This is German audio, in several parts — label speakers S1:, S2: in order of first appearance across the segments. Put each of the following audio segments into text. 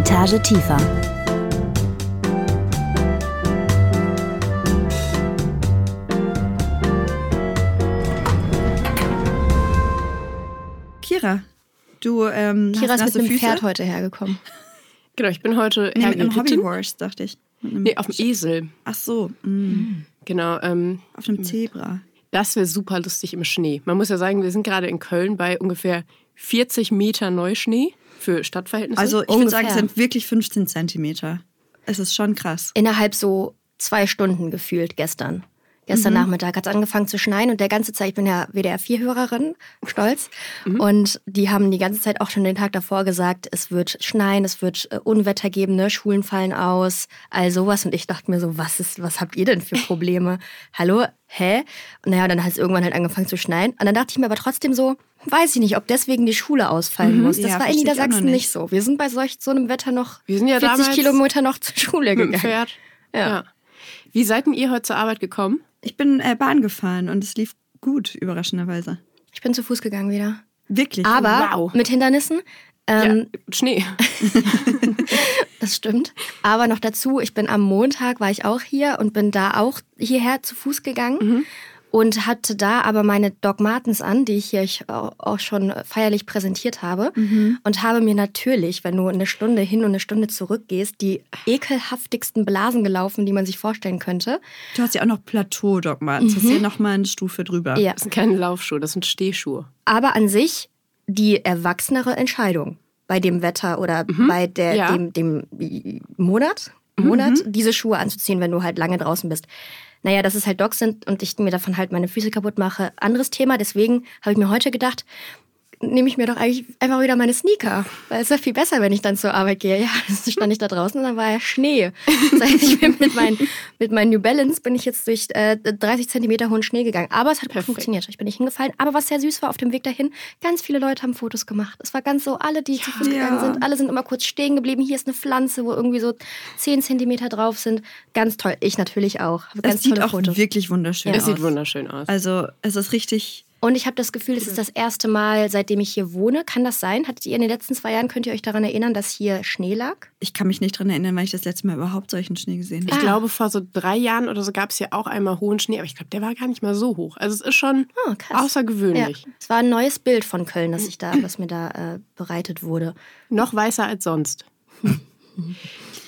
S1: Etage tiefer.
S2: Kira, du ähm,
S3: Kira
S2: hast
S3: ist mit
S2: Füße?
S3: Pferd heute hergekommen.
S4: Genau, ich bin heute
S2: Nee, mit einem. Hobbyhorse, dachte ich.
S4: Nee, auf dem Esel.
S2: Ach so, mm.
S4: Genau. Ähm,
S2: auf einem Zebra.
S4: das wäre super lustig im Schnee. Man muss ja sagen, wir sind gerade in Köln bei ungefähr 40 Meter Neuschnee für Stadtverhältnisse.
S2: Also ich würde sagen, es
S3: Ungefähr.
S2: sind wirklich 15 Zentimeter. Es ist schon krass.
S3: Innerhalb so zwei Stunden gefühlt gestern. Gestern Nachmittag hat es angefangen zu schneien und der ganze Zeit, ich bin ja WDR-4-Hörerin, stolz. Und die haben die ganze Zeit auch schon den Tag davor gesagt, es wird schneien, es wird äh, Unwetter geben, ne? Schulen fallen aus, all sowas. Und ich dachte mir so, was ist, was habt ihr denn für Probleme? Hallo? Hä? Und naja, dann hat es irgendwann halt angefangen zu schneien. Und dann dachte ich mir aber trotzdem so, weiß ich nicht, ob deswegen die Schule ausfallen muss. Das
S2: Ja,
S3: war in Niedersachsen
S2: nicht.
S3: nicht so. Wir sind bei solch so einem Wetter noch
S4: Wir sind ja
S3: 40
S4: damals
S3: Kilometer noch zur Schule gegangen.
S4: Pferd.
S3: Ja.
S4: Wie seid denn ihr heute zur Arbeit gekommen?
S2: Ich bin äh, Bahn gefahren und es lief gut, überraschenderweise.
S3: Ich bin zu Fuß gegangen wieder.
S2: Wirklich.
S3: Aber
S4: Wow.
S3: mit Hindernissen. Ähm,
S4: ja, Schnee.
S3: Das stimmt. Aber noch dazu, ich bin am Montag, war ich auch hier und bin da auch hierher zu Fuß gegangen. Und hatte da aber meine Doc Martens an, die ich hier auch schon feierlich präsentiert habe. Und habe mir natürlich, wenn du eine Stunde hin und eine Stunde zurück gehst, die ekelhaftigsten Blasen gelaufen, die man sich vorstellen könnte.
S2: Du hast ja auch noch Plateau-Dogma. Das ist ja noch mal eine Stufe drüber.
S3: Ja.
S4: Das sind keine Laufschuhe, das sind Stehschuhe.
S3: Aber an sich die erwachsenere Entscheidung bei dem Wetter oder bei der,
S4: Ja.
S3: dem, dem Monat, Monat diese Schuhe anzuziehen, wenn du halt lange draußen bist. Naja, dass es halt Docs sind und ich mir davon halt meine Füße kaputt mache. Anderes Thema, deswegen habe ich mir heute gedacht, nehme ich mir doch eigentlich einfach wieder meine Sneaker. Weil es ist ja viel besser, wenn ich dann zur Arbeit gehe. Ja, dann stand ich da draußen und dann war ja Schnee. Das heißt, ich bin mit meinen, mit meinen New Balance bin ich jetzt durch äh, 30 Zentimeter hohen Schnee gegangen. Aber es hat gut funktioniert. Ich bin nicht hingefallen. Aber was sehr süß war auf dem Weg dahin, ganz viele Leute haben Fotos gemacht. Es war ganz so, alle, die zu Fuß
S2: Ja.
S3: gegangen sind, alle sind immer kurz stehen geblieben. Hier ist eine Pflanze, wo irgendwie so 10 Zentimeter drauf sind. Ganz toll. Ich natürlich auch. Habe
S2: Es
S3: ganz
S2: sieht
S3: tolle
S2: auch
S3: Fotos.
S2: wirklich wunderschön
S4: Es
S2: aus.
S4: sieht wunderschön aus.
S2: Also es ist richtig.
S3: Und ich habe das Gefühl, es ist das erste Mal, seitdem ich hier wohne. Kann das sein? Hattet ihr in den letzten zwei Jahren, könnt ihr euch daran erinnern, dass hier Schnee lag?
S2: Ich kann mich nicht dran erinnern, weil ich das letzte Mal überhaupt solchen Schnee gesehen
S4: Ich
S2: habe.
S4: glaube, vor so drei Jahren oder so gab es ja auch einmal hohen Schnee, aber ich glaube, der war gar nicht mal so hoch. Also es ist schon
S3: Oh,
S4: außergewöhnlich.
S3: Ja. Es war ein neues Bild von Köln, das, ich da, das mir da äh, bereitet wurde.
S4: Noch weißer als sonst.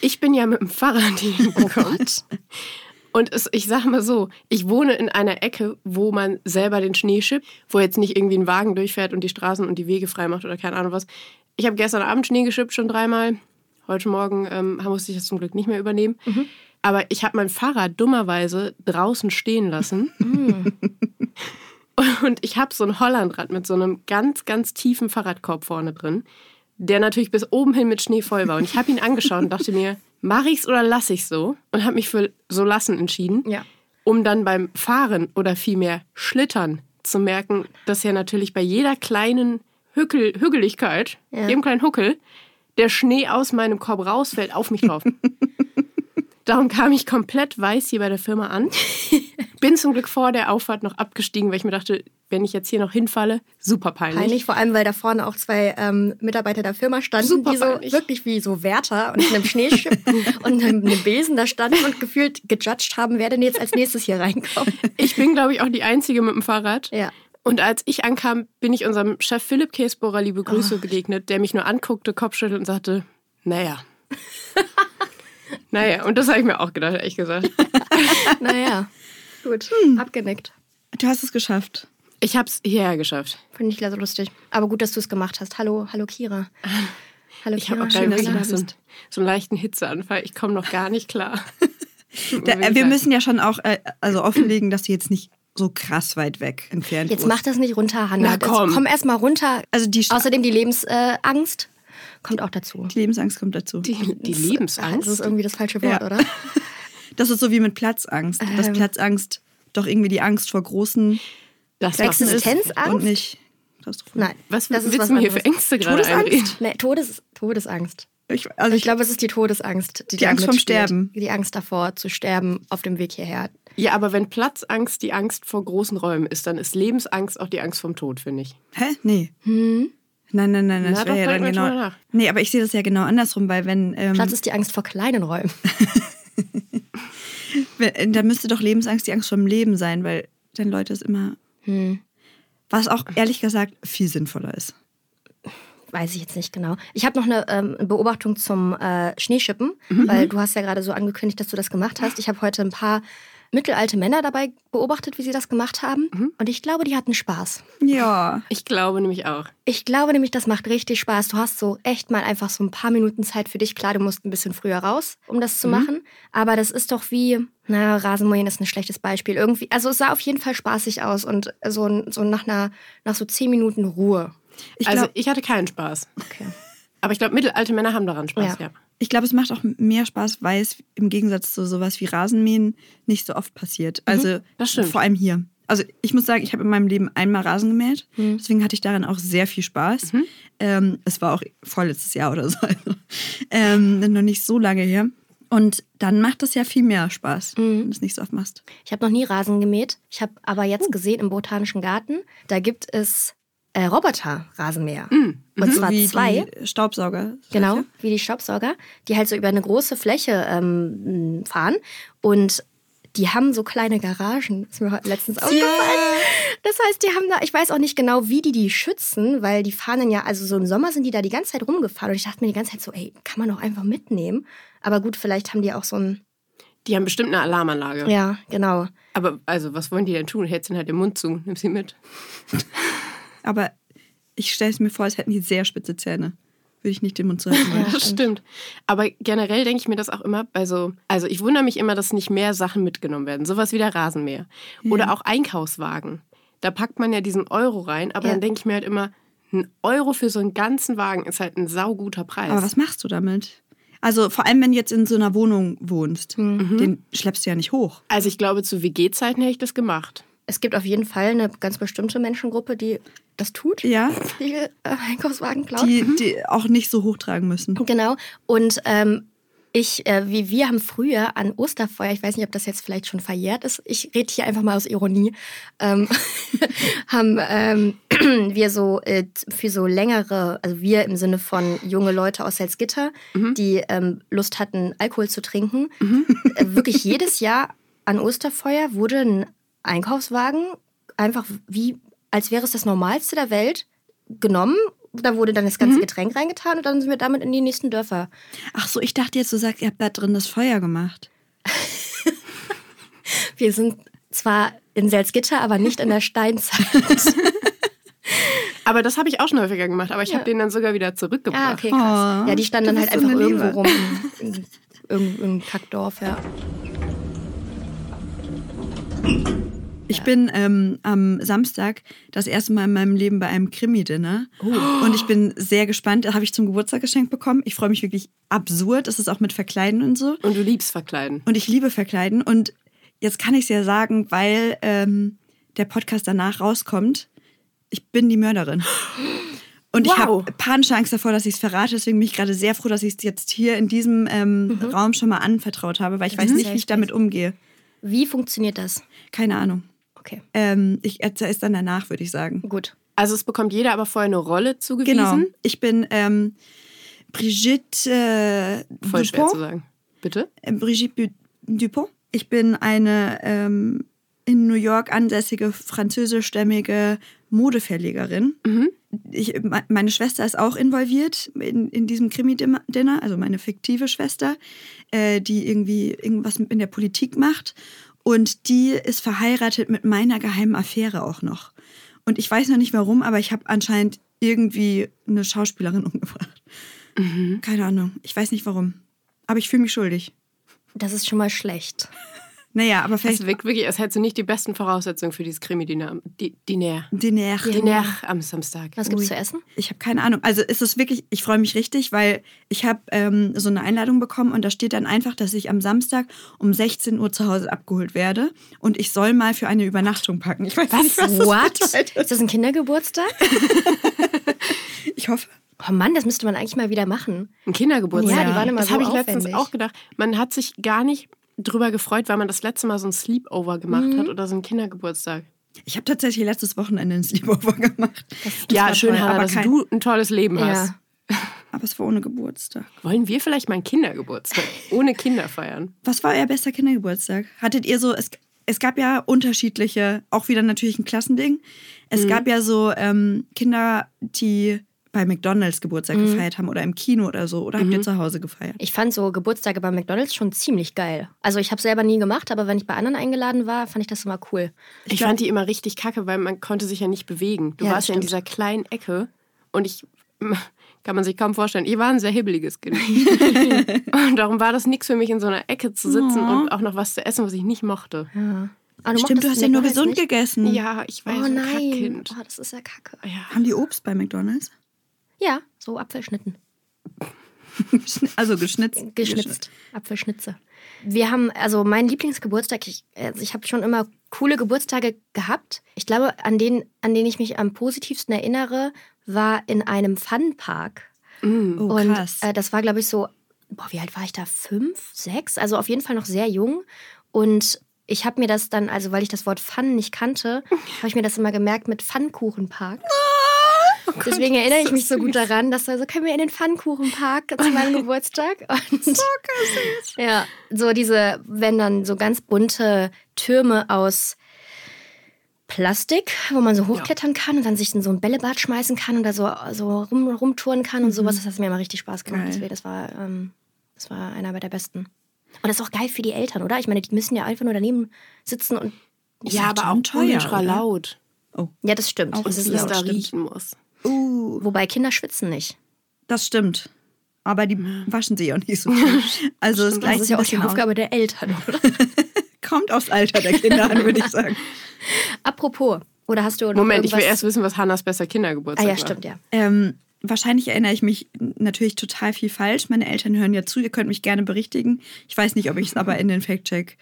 S4: Ich bin ja mit dem Fahrrad hier gekommen. Und es, ich sage mal so, ich wohne in einer Ecke, wo man selber den Schnee schippt, wo jetzt nicht irgendwie ein Wagen durchfährt und die Straßen und die Wege frei macht oder keine Ahnung was. Ich habe gestern Abend Schnee geschippt schon dreimal. Heute Morgen ähm, musste ich das zum Glück nicht mehr übernehmen. Aber ich habe mein Fahrrad dummerweise draußen stehen lassen. Und ich habe so ein Hollandrad mit so einem ganz, ganz tiefen Fahrradkorb vorne drin, der natürlich bis oben hin mit Schnee voll war. Und ich habe ihn angeschaut und dachte mir, mache ich's oder lasse ich's so? Und habe mich für so lassen entschieden,
S3: Ja.
S4: um dann beim Fahren oder vielmehr Schlittern zu merken, dass ja natürlich bei jeder kleinen Hückel, Hügeligkeit,
S3: Ja.
S4: jedem kleinen Huckel, der Schnee aus meinem Korb rausfällt auf mich drauf. Darum kam ich komplett weiß hier bei der Firma an. Bin zum Glück vor der Auffahrt noch abgestiegen, weil ich mir dachte, wenn ich jetzt hier noch hinfalle, super peinlich.
S3: Peinlich, vor allem, weil da vorne auch zwei ähm, Mitarbeiter der Firma standen,
S4: Super
S3: die so
S4: peinlich.
S3: wirklich wie so Wärter und einem Schneeschiff und einem einem Besen da standen und gefühlt gejudged haben, wer denn jetzt als nächstes hier reinkommt.
S4: Ich bin, glaube ich, auch die Einzige mit dem Fahrrad.
S3: Ja.
S4: Und als ich ankam, bin ich unserem Chef Philipp Käsbohrer liebe Grüße begegnet, der mich nur anguckte, Kopfschüttelte und sagte, naja. naja, und das habe ich mir auch gedacht, ehrlich gesagt.
S3: Naja, gut, abgenickt.
S2: Du hast es geschafft.
S4: Ich habe es hierher geschafft.
S3: Finde ich so lustig. Aber gut, dass du es gemacht hast. Hallo, hallo Kira. Hallo
S4: Ich habe
S3: Kira,
S4: auch
S3: schön, dass du da
S4: so, einen-
S3: bist.
S4: so einen leichten Hitzeanfall. Ich komme noch gar nicht klar.
S2: Da, äh, wir müssen ja schon auch äh, also offenlegen, dass du jetzt nicht so krass weit weg entfernt
S3: Jetzt
S2: wohnst.
S3: mach das nicht runter, Hanna.
S4: Na,
S3: Das-
S4: komm.
S3: komm erst mal runter.
S2: Also die Sta-
S3: Außerdem die Lebensangst kommt auch dazu.
S2: Die Lebensangst kommt dazu.
S4: Die, die
S3: Das
S4: Lebensangst.
S3: ist irgendwie das falsche Wort,
S2: Ja.
S3: oder?
S2: Das ist so wie mit Platzangst. Dass
S3: Ähm.
S2: Platzangst doch irgendwie die Angst vor großen
S4: das
S3: Existenzangst?
S2: und nicht.
S3: Nein.
S4: was
S3: das ist
S4: willst
S3: was
S4: du mir hier für. Ängste gerade?
S2: Todesangst?
S3: Nee, Todes, Todesangst.
S2: Ich, also
S3: Ich glaube, es ist die Todesangst. Die,
S2: Die Angst vorm
S3: mitspielt.
S2: Sterben.
S3: Die Angst davor, zu sterben auf dem Weg hierher.
S4: Ja, aber wenn Platzangst die Angst vor großen Räumen ist, dann ist Lebensangst auch die Angst vom Tod, finde ich.
S2: Hä? Nee.
S3: Hm?
S2: Nein, nein, nein, das wäre ja dann genau.
S4: nach.
S2: Nee, aber ich sehe das ja genau andersrum, weil wenn. Ähm,
S3: Platz ist die Angst vor kleinen Räumen.
S2: wenn da müsste doch Lebensangst die Angst vor dem Leben sein, weil dann Leute es immer.
S3: Hm.
S2: Was auch ehrlich gesagt viel sinnvoller ist.
S3: Weiß ich jetzt nicht genau. Ich habe noch eine ähm, Beobachtung zum äh, Schneeschippen,
S2: Mhm.
S3: weil du hast ja gerade so angekündigt, dass du das gemacht hast. Ich habe heute ein paar mittelalte Männer dabei beobachtet, wie sie das gemacht haben.
S2: Mhm.
S3: Und ich glaube, die hatten Spaß.
S2: Ja.
S4: Ich glaube nämlich auch.
S3: Ich glaube nämlich, das macht richtig Spaß. Du hast so echt mal einfach so ein paar Minuten Zeit für dich. Klar, du musst ein bisschen früher raus, um das zu machen. Aber das ist doch wie, naja, Rasenmähen ist ein schlechtes Beispiel. Irgendwie, also es sah auf jeden Fall spaßig aus und so, so nach, einer, nach so zehn Minuten Ruhe.
S2: Ich
S4: also
S2: glaube,
S4: ich hatte keinen Spaß.
S3: Okay.
S4: Aber ich glaube, mittelalte Männer haben daran Spaß,
S3: Ja.
S4: ja.
S2: Ich glaube, es macht auch mehr Spaß, weil es im Gegensatz zu sowas wie Rasenmähen nicht so oft passiert. Also
S4: das stimmt.
S2: vor allem hier. Also ich muss sagen, ich habe in meinem Leben einmal Rasen gemäht.
S3: Mhm.
S2: Deswegen hatte ich daran auch sehr viel Spaß. Ähm, es war auch vorletztes Jahr oder so. Also, ähm, noch nicht so lange her. Und dann macht es ja viel mehr Spaß,
S3: Mhm.
S2: wenn du es nicht so oft machst.
S3: Ich habe noch nie Rasen gemäht. Ich habe aber jetzt
S2: Uh.
S3: gesehen im Botanischen Garten, da gibt es äh, Roboter-Rasenmäher.
S4: Mhm.
S3: Und zwar
S2: Wie
S3: zwei.
S2: die Staubsauger.
S3: Genau, wie die Staubsauger, die halt so über eine große Fläche ähm, fahren. Und die haben so kleine Garagen. Das ist mir letztens aufgefallen. Das heißt, die haben da, ich weiß auch nicht genau, wie die die schützen, weil die fahren dann ja, also so im Sommer sind die da die ganze Zeit rumgefahren. Und ich dachte mir die ganze Zeit so, ey, kann man doch einfach mitnehmen. Aber gut, vielleicht haben die auch so ein,
S4: Die haben bestimmt eine Alarmanlage.
S3: ja, genau.
S4: Aber also, was wollen die denn tun? Hältst du halt den Mund zu, nimm sie mit.
S2: Aber ich stelle es mir vor, als hätten die sehr spitze Zähne. Würde ich nicht den Mund zuhalten.
S4: Das stimmt. Aber generell denke ich mir das auch immer bei so. Also, ich wundere mich immer, dass nicht mehr Sachen mitgenommen werden. Sowas wie der Rasenmäher. Oder auch Einkaufswagen. Da packt man ja diesen Euro rein, aber
S3: Ja.
S4: dann denke ich mir halt immer, ein Euro für so einen ganzen Wagen ist halt ein sauguter Preis.
S2: Aber was machst du damit? Also vor allem, wenn du jetzt in so einer Wohnung wohnst,
S3: Mhm.
S2: den schleppst du ja nicht hoch.
S4: also, ich glaube, zu WG-Zeiten hätte ich das gemacht.
S3: Es gibt auf jeden Fall eine ganz bestimmte Menschengruppe, die das tut,
S2: Ja,
S3: die äh, Einkaufswagen klaut.
S2: die, die auch nicht so hochtragen müssen.
S3: Genau. Und ähm, ich, äh, wie wir haben früher an Osterfeuer, ich weiß nicht, ob das jetzt vielleicht schon verjährt ist, ich rede hier einfach mal aus Ironie, ähm, haben ähm, wir so äh, für so längere, also wir im Sinne von junge Leute aus Salzgitter, die ähm, Lust hatten, Alkohol zu trinken, äh, wirklich jedes Jahr an Osterfeuer wurde ein Einkaufswagen einfach wie, als wäre es das Normalste der Welt, genommen. Da wurde dann das ganze Getränk reingetan und dann sind wir damit in die nächsten Dörfer.
S2: Ach so, ich dachte jetzt, du sagst, ihr habt da drin das Feuer gemacht.
S3: Wir sind zwar in Salzgitter, aber nicht in der Steinzeit.
S4: Aber das habe ich auch schon häufiger gemacht, aber ich
S3: Ja.
S4: habe den dann sogar wieder zurückgebracht.
S3: ah, okay, krass.
S2: Oh,
S3: ja, die standen dann halt
S2: so
S3: einfach irgendwo rum. In, in, irgendeinem Kackdorf, ja.
S2: Ich bin ähm, am Samstag das erste Mal in meinem Leben bei einem Krimi-Dinner. Und ich bin sehr gespannt. Das habe ich zum Geburtstag geschenkt bekommen. Ich freue mich wirklich absurd. Es ist auch mit Verkleiden und so.
S4: Und du liebst verkleiden.
S2: Und ich liebe Verkleiden. Und jetzt kann ich es ja sagen, weil ähm, der Podcast danach rauskommt. Ich bin die Mörderin. Und ich
S4: Wow.
S2: habe panische Angst davor, dass ich es verrate. Deswegen bin ich gerade sehr froh, dass ich es jetzt hier in diesem ähm, Raum schon mal anvertraut habe, weil ich weiß nicht, wie ich damit umgehe.
S3: Wie funktioniert das?
S2: Keine Ahnung.
S3: Okay,
S2: Ähm, ich erzähle es dann danach, würde ich sagen.
S3: gut.
S4: Also es bekommt jeder aber vorher eine Rolle zugewiesen.
S2: Genau. Ich bin ähm, Brigitte äh,
S4: Voll schwer zu
S2: Dupont.
S4: sagen. Bitte?
S2: Äh, Brigitte Dupont. Ich bin eine ähm, in New York ansässige französischstämmige Modeverlegerin. Ich, me- meine Schwester ist auch involviert in, in diesem Krimi-Dinner, also meine fiktive Schwester, äh, die irgendwie irgendwas in der Politik macht. Und die ist verheiratet mit meiner geheimen Affäre auch noch. Und ich weiß noch nicht warum, aber ich habe anscheinend irgendwie eine Schauspielerin umgebracht. Keine Ahnung. Ich weiß nicht warum. Aber ich fühle mich schuldig.
S3: Das ist schon mal schlecht.
S2: Naja, aber
S4: Es
S2: vielleicht
S4: wirkt wirklich, als hättest du nicht die besten Voraussetzungen für dieses Krimi-Diner. Di- Diner.
S2: Diner.
S4: Diner am Samstag.
S3: Was gibt's
S2: Ui.
S3: zu essen?
S2: Ich habe keine Ahnung. Also ist es wirklich, ich freue mich richtig, weil ich habe ähm, so eine Einladung bekommen und da steht dann einfach, dass ich am Samstag um 16 Uhr zu Hause abgeholt werde und ich soll mal für eine Übernachtung packen. Ich weiß nicht, was das
S3: What?
S2: bedeutet.
S3: Ist das ein Kindergeburtstag?
S2: Ich hoffe.
S3: Oh Mann, das müsste man eigentlich mal wieder machen.
S4: Ein Kindergeburtstag.
S3: Ja, die waren immer
S4: das
S3: so
S4: habe ich letztens
S3: aufwendig.
S4: auch gedacht. Man hat sich gar nicht drüber gefreut, weil man das letzte Mal so ein Sleepover gemacht
S3: Mhm.
S4: hat oder so einen Kindergeburtstag.
S2: Ich habe tatsächlich letztes Wochenende einen Sleepover gemacht. Das,
S4: das ja, schön, toll, dass kein... du ein tolles Leben ja. hast.
S2: Aber es war ohne Geburtstag.
S4: Wollen wir vielleicht mal einen Kindergeburtstag ohne Kinder feiern?
S2: Was war euer bester Kindergeburtstag? Hattet ihr so, es, es gab ja unterschiedliche, auch wieder natürlich ein Klassending. Es mhm. gab ja so ähm, Kinder, die bei McDonalds Geburtstag mhm. gefeiert haben oder im Kino oder so? Oder mhm. habt ihr mhm. zu Hause gefeiert?
S3: Ich fand so Geburtstage bei McDonalds schon ziemlich geil. Also ich habe selber nie gemacht, aber wenn ich bei anderen eingeladen war, fand ich das immer cool.
S4: Ich, ich fand die immer richtig kacke, weil man konnte sich ja nicht bewegen. Du ja, warst ja in dieser kleinen Ecke und ich kann man sich kaum vorstellen. Ich war ein sehr hibbeliges Kind. und darum war das nichts für mich, in so einer Ecke zu sitzen oh. und auch noch was zu essen, was ich nicht mochte.
S2: Ja. Ah, du Stimmt, du hast ja nur gesund nicht? gegessen.
S4: Ja, ich weiß.
S3: Oh nein. Oh, das ist ja kacke.
S2: Ja. Haben die Obst bei McDonalds?
S3: Ja, so Apfelschnitten.
S2: also geschnitzt.
S3: Geschnitzt. Apfelschnitze. Wir haben, also mein Lieblingsgeburtstag, ich, also ich habe schon immer coole Geburtstage gehabt. Ich glaube, an denen, an denen ich mich am positivsten erinnere, war in einem Funpark.
S2: Mm, oh,
S3: und äh, das war, glaube ich, so, boah, wie alt war ich da? Fünf, sechs? Also auf jeden Fall noch sehr jung. Und ich habe mir das dann, also weil ich das Wort Fun nicht kannte, habe ich mir das immer gemerkt mit Pfannkuchenpark. Oh Deswegen erinnere ich mich so gut daran, dass wir so können wir in den Pfannkuchenpark zu meinem Geburtstag. Und, so süß. Ja, so diese, wenn dann so ganz bunte Türme aus Plastik, wo man so hochklettern kann und dann sich in so ein Bällebad schmeißen kann und da so, so rum, rumtouren kann und mhm. sowas. Das hat mir immer richtig Spaß gemacht. Deswegen, das war, ähm, das war einer der besten. Und das ist auch geil für die Eltern, oder? Ich meine, die müssen ja einfach nur daneben sitzen und.
S4: Ja, aber auch teuer, ultra laut.
S3: Oh. Ja, das stimmt.
S4: Auch, dass es da riechen muss.
S3: Uh. Wobei Kinder schwitzen nicht.
S2: Das stimmt. Aber die waschen sich auch nicht so viel. Also
S3: das, das ist ja auch die Aufgabe der Eltern, oder?
S2: Kommt aufs Alter der Kinder an, würde ich sagen.
S3: Apropos, oder hast du
S4: Moment, ich will erst wissen, was Hannas bester Kindergeburtstag
S3: war.
S4: Ah
S3: ja, stimmt, ja.
S2: Ähm, wahrscheinlich erinnere ich mich natürlich total viel falsch. Meine Eltern hören ja zu, ihr könnt mich gerne berichtigen. Ich weiß nicht, ob ich es aber in den Fact-Check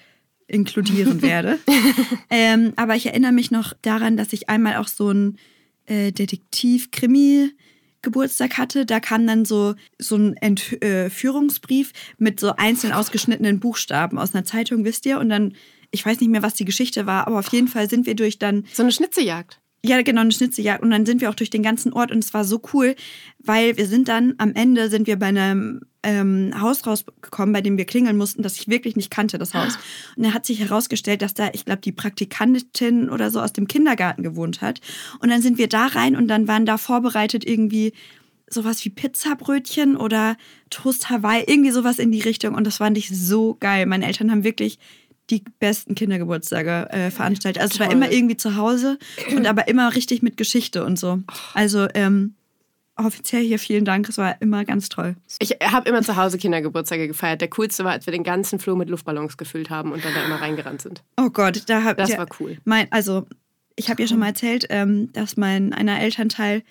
S2: inkludieren werde. ähm, aber ich erinnere mich noch daran, dass ich einmal auch so ein äh, Detektiv-Krimi Geburtstag hatte, da kam dann so, so ein Entführungsbrief mit so einzeln ausgeschnittenen Buchstaben aus einer Zeitung, wisst ihr? Und dann, ich weiß nicht mehr, was die Geschichte war, aber auf jeden Fall sind wir durch dann.
S4: So eine Schnitzejagd.
S2: Ja, genau, eine Schnitzejagd. Und dann sind wir auch durch den ganzen Ort und es war so cool, weil wir sind dann am Ende sind wir bei einem ähm, Haus rausgekommen, bei dem wir klingeln mussten, das ich wirklich nicht kannte, das Haus. Und da hat sich herausgestellt, dass da, ich glaube, die Praktikantin oder so aus dem Kindergarten gewohnt hat. Und dann sind wir da rein und dann waren da vorbereitet irgendwie sowas wie Pizzabrötchen oder Toast Hawaii, irgendwie sowas in die Richtung. Und das fand ich so geil. Meine Eltern haben wirklich die besten Kindergeburtstage äh, veranstaltet. Also Toll. es war immer irgendwie zu Hause und aber immer richtig mit Geschichte und so. Also ähm, offiziell hier vielen Dank, es war immer ganz toll.
S4: Ich habe immer zu Hause Kindergeburtstage gefeiert. Der coolste war, als wir den ganzen Flur mit Luftballons gefüllt haben und dann da immer reingerannt sind.
S2: Oh Gott, da hab,
S4: das ja, war cool.
S2: Mein, also ich habe ja schon mal erzählt, ähm, dass mein einer Elternteil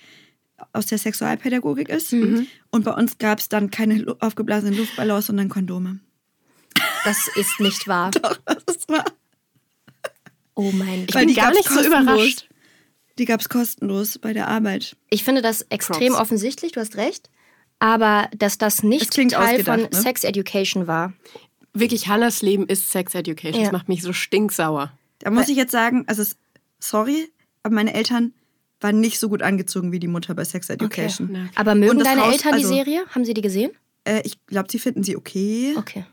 S2: aus der Sexualpädagogik ist. Mhm. Und bei uns gab es dann keine aufgeblasenen Luftballons, sondern Kondome.
S3: Das ist nicht wahr.
S2: Doch, das ist wahr.
S3: Oh mein Gott.
S4: Ich bin gar nicht so überrascht.
S2: Die gab es kostenlos bei der Arbeit.
S3: Ich finde das extrem Props. offensichtlich, du hast recht. Aber dass das nicht Teil von ne? Sex Education war.
S4: Wirklich, Hannas Leben ist Sex Education. Ja. Das macht mich so stinksauer.
S2: Da muss ich jetzt sagen, also sorry, aber meine Eltern waren nicht so gut angezogen wie die Mutter bei Sex Education.
S3: Okay. Aber mögen deine Haus, Eltern die also, Serie? Haben sie die gesehen?
S2: Äh, ich glaube, sie finden sie okay.
S3: Okay.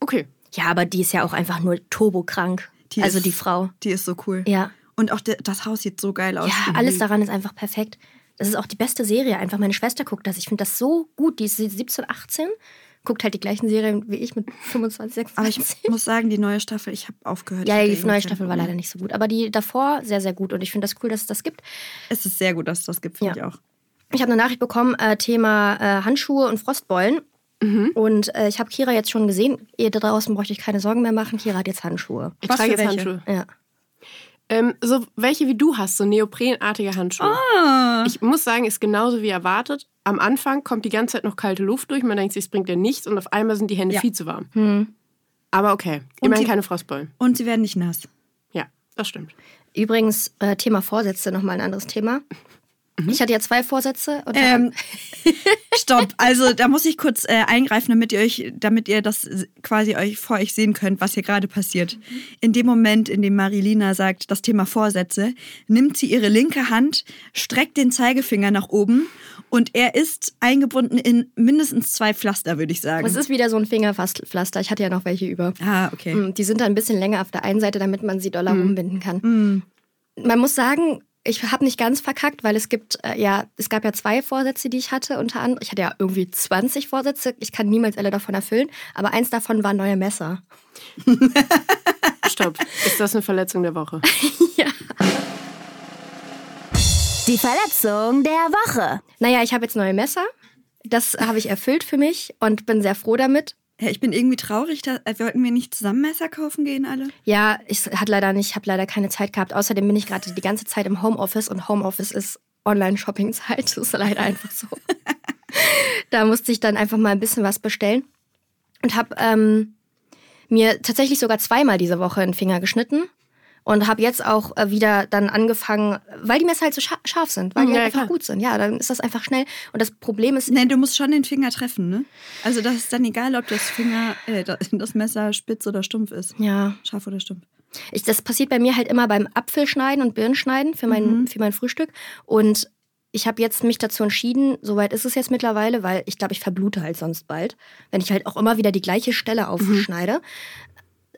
S4: Okay.
S3: Ja, aber die ist ja auch einfach nur turbokrank. Die also
S2: ist,
S3: die Frau.
S2: Die ist so cool.
S3: Ja.
S2: Und auch das Haus sieht so geil aus.
S3: Ja, alles daran ist einfach perfekt. Das ist auch die beste Serie. Einfach meine Schwester guckt das. Ich finde das so gut. Die ist 17, 18 guckt halt die gleichen Serien wie ich mit 25, 26.
S2: Aber ich muss sagen, die neue Staffel, ich habe aufgehört.
S3: Ja, die neue Staffel war leider nicht so gut. Aber die davor sehr, sehr gut. Und ich finde das cool, dass es das gibt.
S2: Es ist sehr gut, dass es das gibt, finde ja. ich auch.
S3: Ich habe eine Nachricht bekommen, äh, Thema äh, Handschuhe und Frostbeulen. Mhm. Und äh, ich habe Kira jetzt schon gesehen. Ihr da draußen bräuchte ich keine Sorgen mehr machen. Kira hat jetzt Handschuhe.
S4: Ich Was trage jetzt Handschuhe.
S3: Ja.
S4: Ähm, so welche wie du hast, so neoprenartige Handschuhe.
S2: Ah.
S4: Ich muss sagen, ist genauso wie erwartet. Am Anfang kommt die ganze Zeit noch kalte Luft durch. Man denkt sich, es bringt ja nichts. Und auf einmal sind die Hände ja. viel zu warm.
S3: Hm.
S4: Aber okay, immerhin keine Frostbeulen.
S2: Und sie werden nicht nass.
S4: Ja, das stimmt.
S3: Übrigens, äh, Thema Vorsätze, nochmal ein anderes Thema. Ich hatte ja zwei Vorsätze.
S2: Ähm, stopp. Also da muss ich kurz äh, eingreifen, damit ihr euch, damit ihr das quasi euch vor euch sehen könnt, was hier gerade passiert. In dem Moment, in dem Marilina sagt, das Thema Vorsätze, nimmt sie ihre linke Hand, streckt den Zeigefinger nach oben und er ist eingebunden in mindestens zwei Pflaster, würde ich sagen.
S3: es ist wieder so ein Fingerpflaster. Ich hatte ja noch welche über.
S2: ah, okay.
S3: Mm, Die sind da ein bisschen länger auf der einen Seite, damit man sie doller rumbinden kann. Man muss sagen, ich habe nicht ganz verkackt, weil es gibt äh, ja, es gab ja zwei Vorsätze, die ich hatte, unter anderem. Ich hatte ja irgendwie 20 Vorsätze. Ich kann niemals alle davon erfüllen, aber eins davon war neue Messer.
S4: Stopp. Ist das eine Verletzung der Woche?
S1: Die Verletzung der Woche.
S3: Naja, ich habe jetzt neue Messer. Das habe ich erfüllt für mich und bin sehr froh damit.
S2: Ja, ich bin irgendwie traurig, da äh, wollten wir nicht zusammen Messer kaufen gehen alle.
S3: Ja, ich hat leider nicht, habe leider keine Zeit gehabt. Außerdem bin ich gerade die ganze Zeit im Homeoffice und Homeoffice ist Online-Shopping-Zeit. Das ist leider einfach so. da musste ich dann einfach mal ein bisschen was bestellen und habe ähm, mir tatsächlich sogar zweimal diese Woche einen Finger geschnitten und habe jetzt auch äh, wieder dann angefangen, weil die Messer halt so scha scharf sind, weil die
S4: Ja,
S3: halt einfach
S4: klar.
S3: gut sind. Ja, dann ist das einfach schnell. Und das Problem ist,
S2: Nein, du musst schon den Finger treffen, ne? Also das ist dann egal, ob das Finger, äh, das Messer spitz oder stumpf ist.
S3: ja,
S2: Scharf oder stumpf.
S3: Ich, das passiert bei mir halt immer beim Apfelschneiden und Birnenschneiden für mein, für mein Frühstück. Und ich habe jetzt mich dazu entschieden, soweit ist es jetzt mittlerweile, weil ich glaube, ich verblute halt sonst bald, wenn ich halt auch immer wieder die gleiche Stelle aufschneide, äh,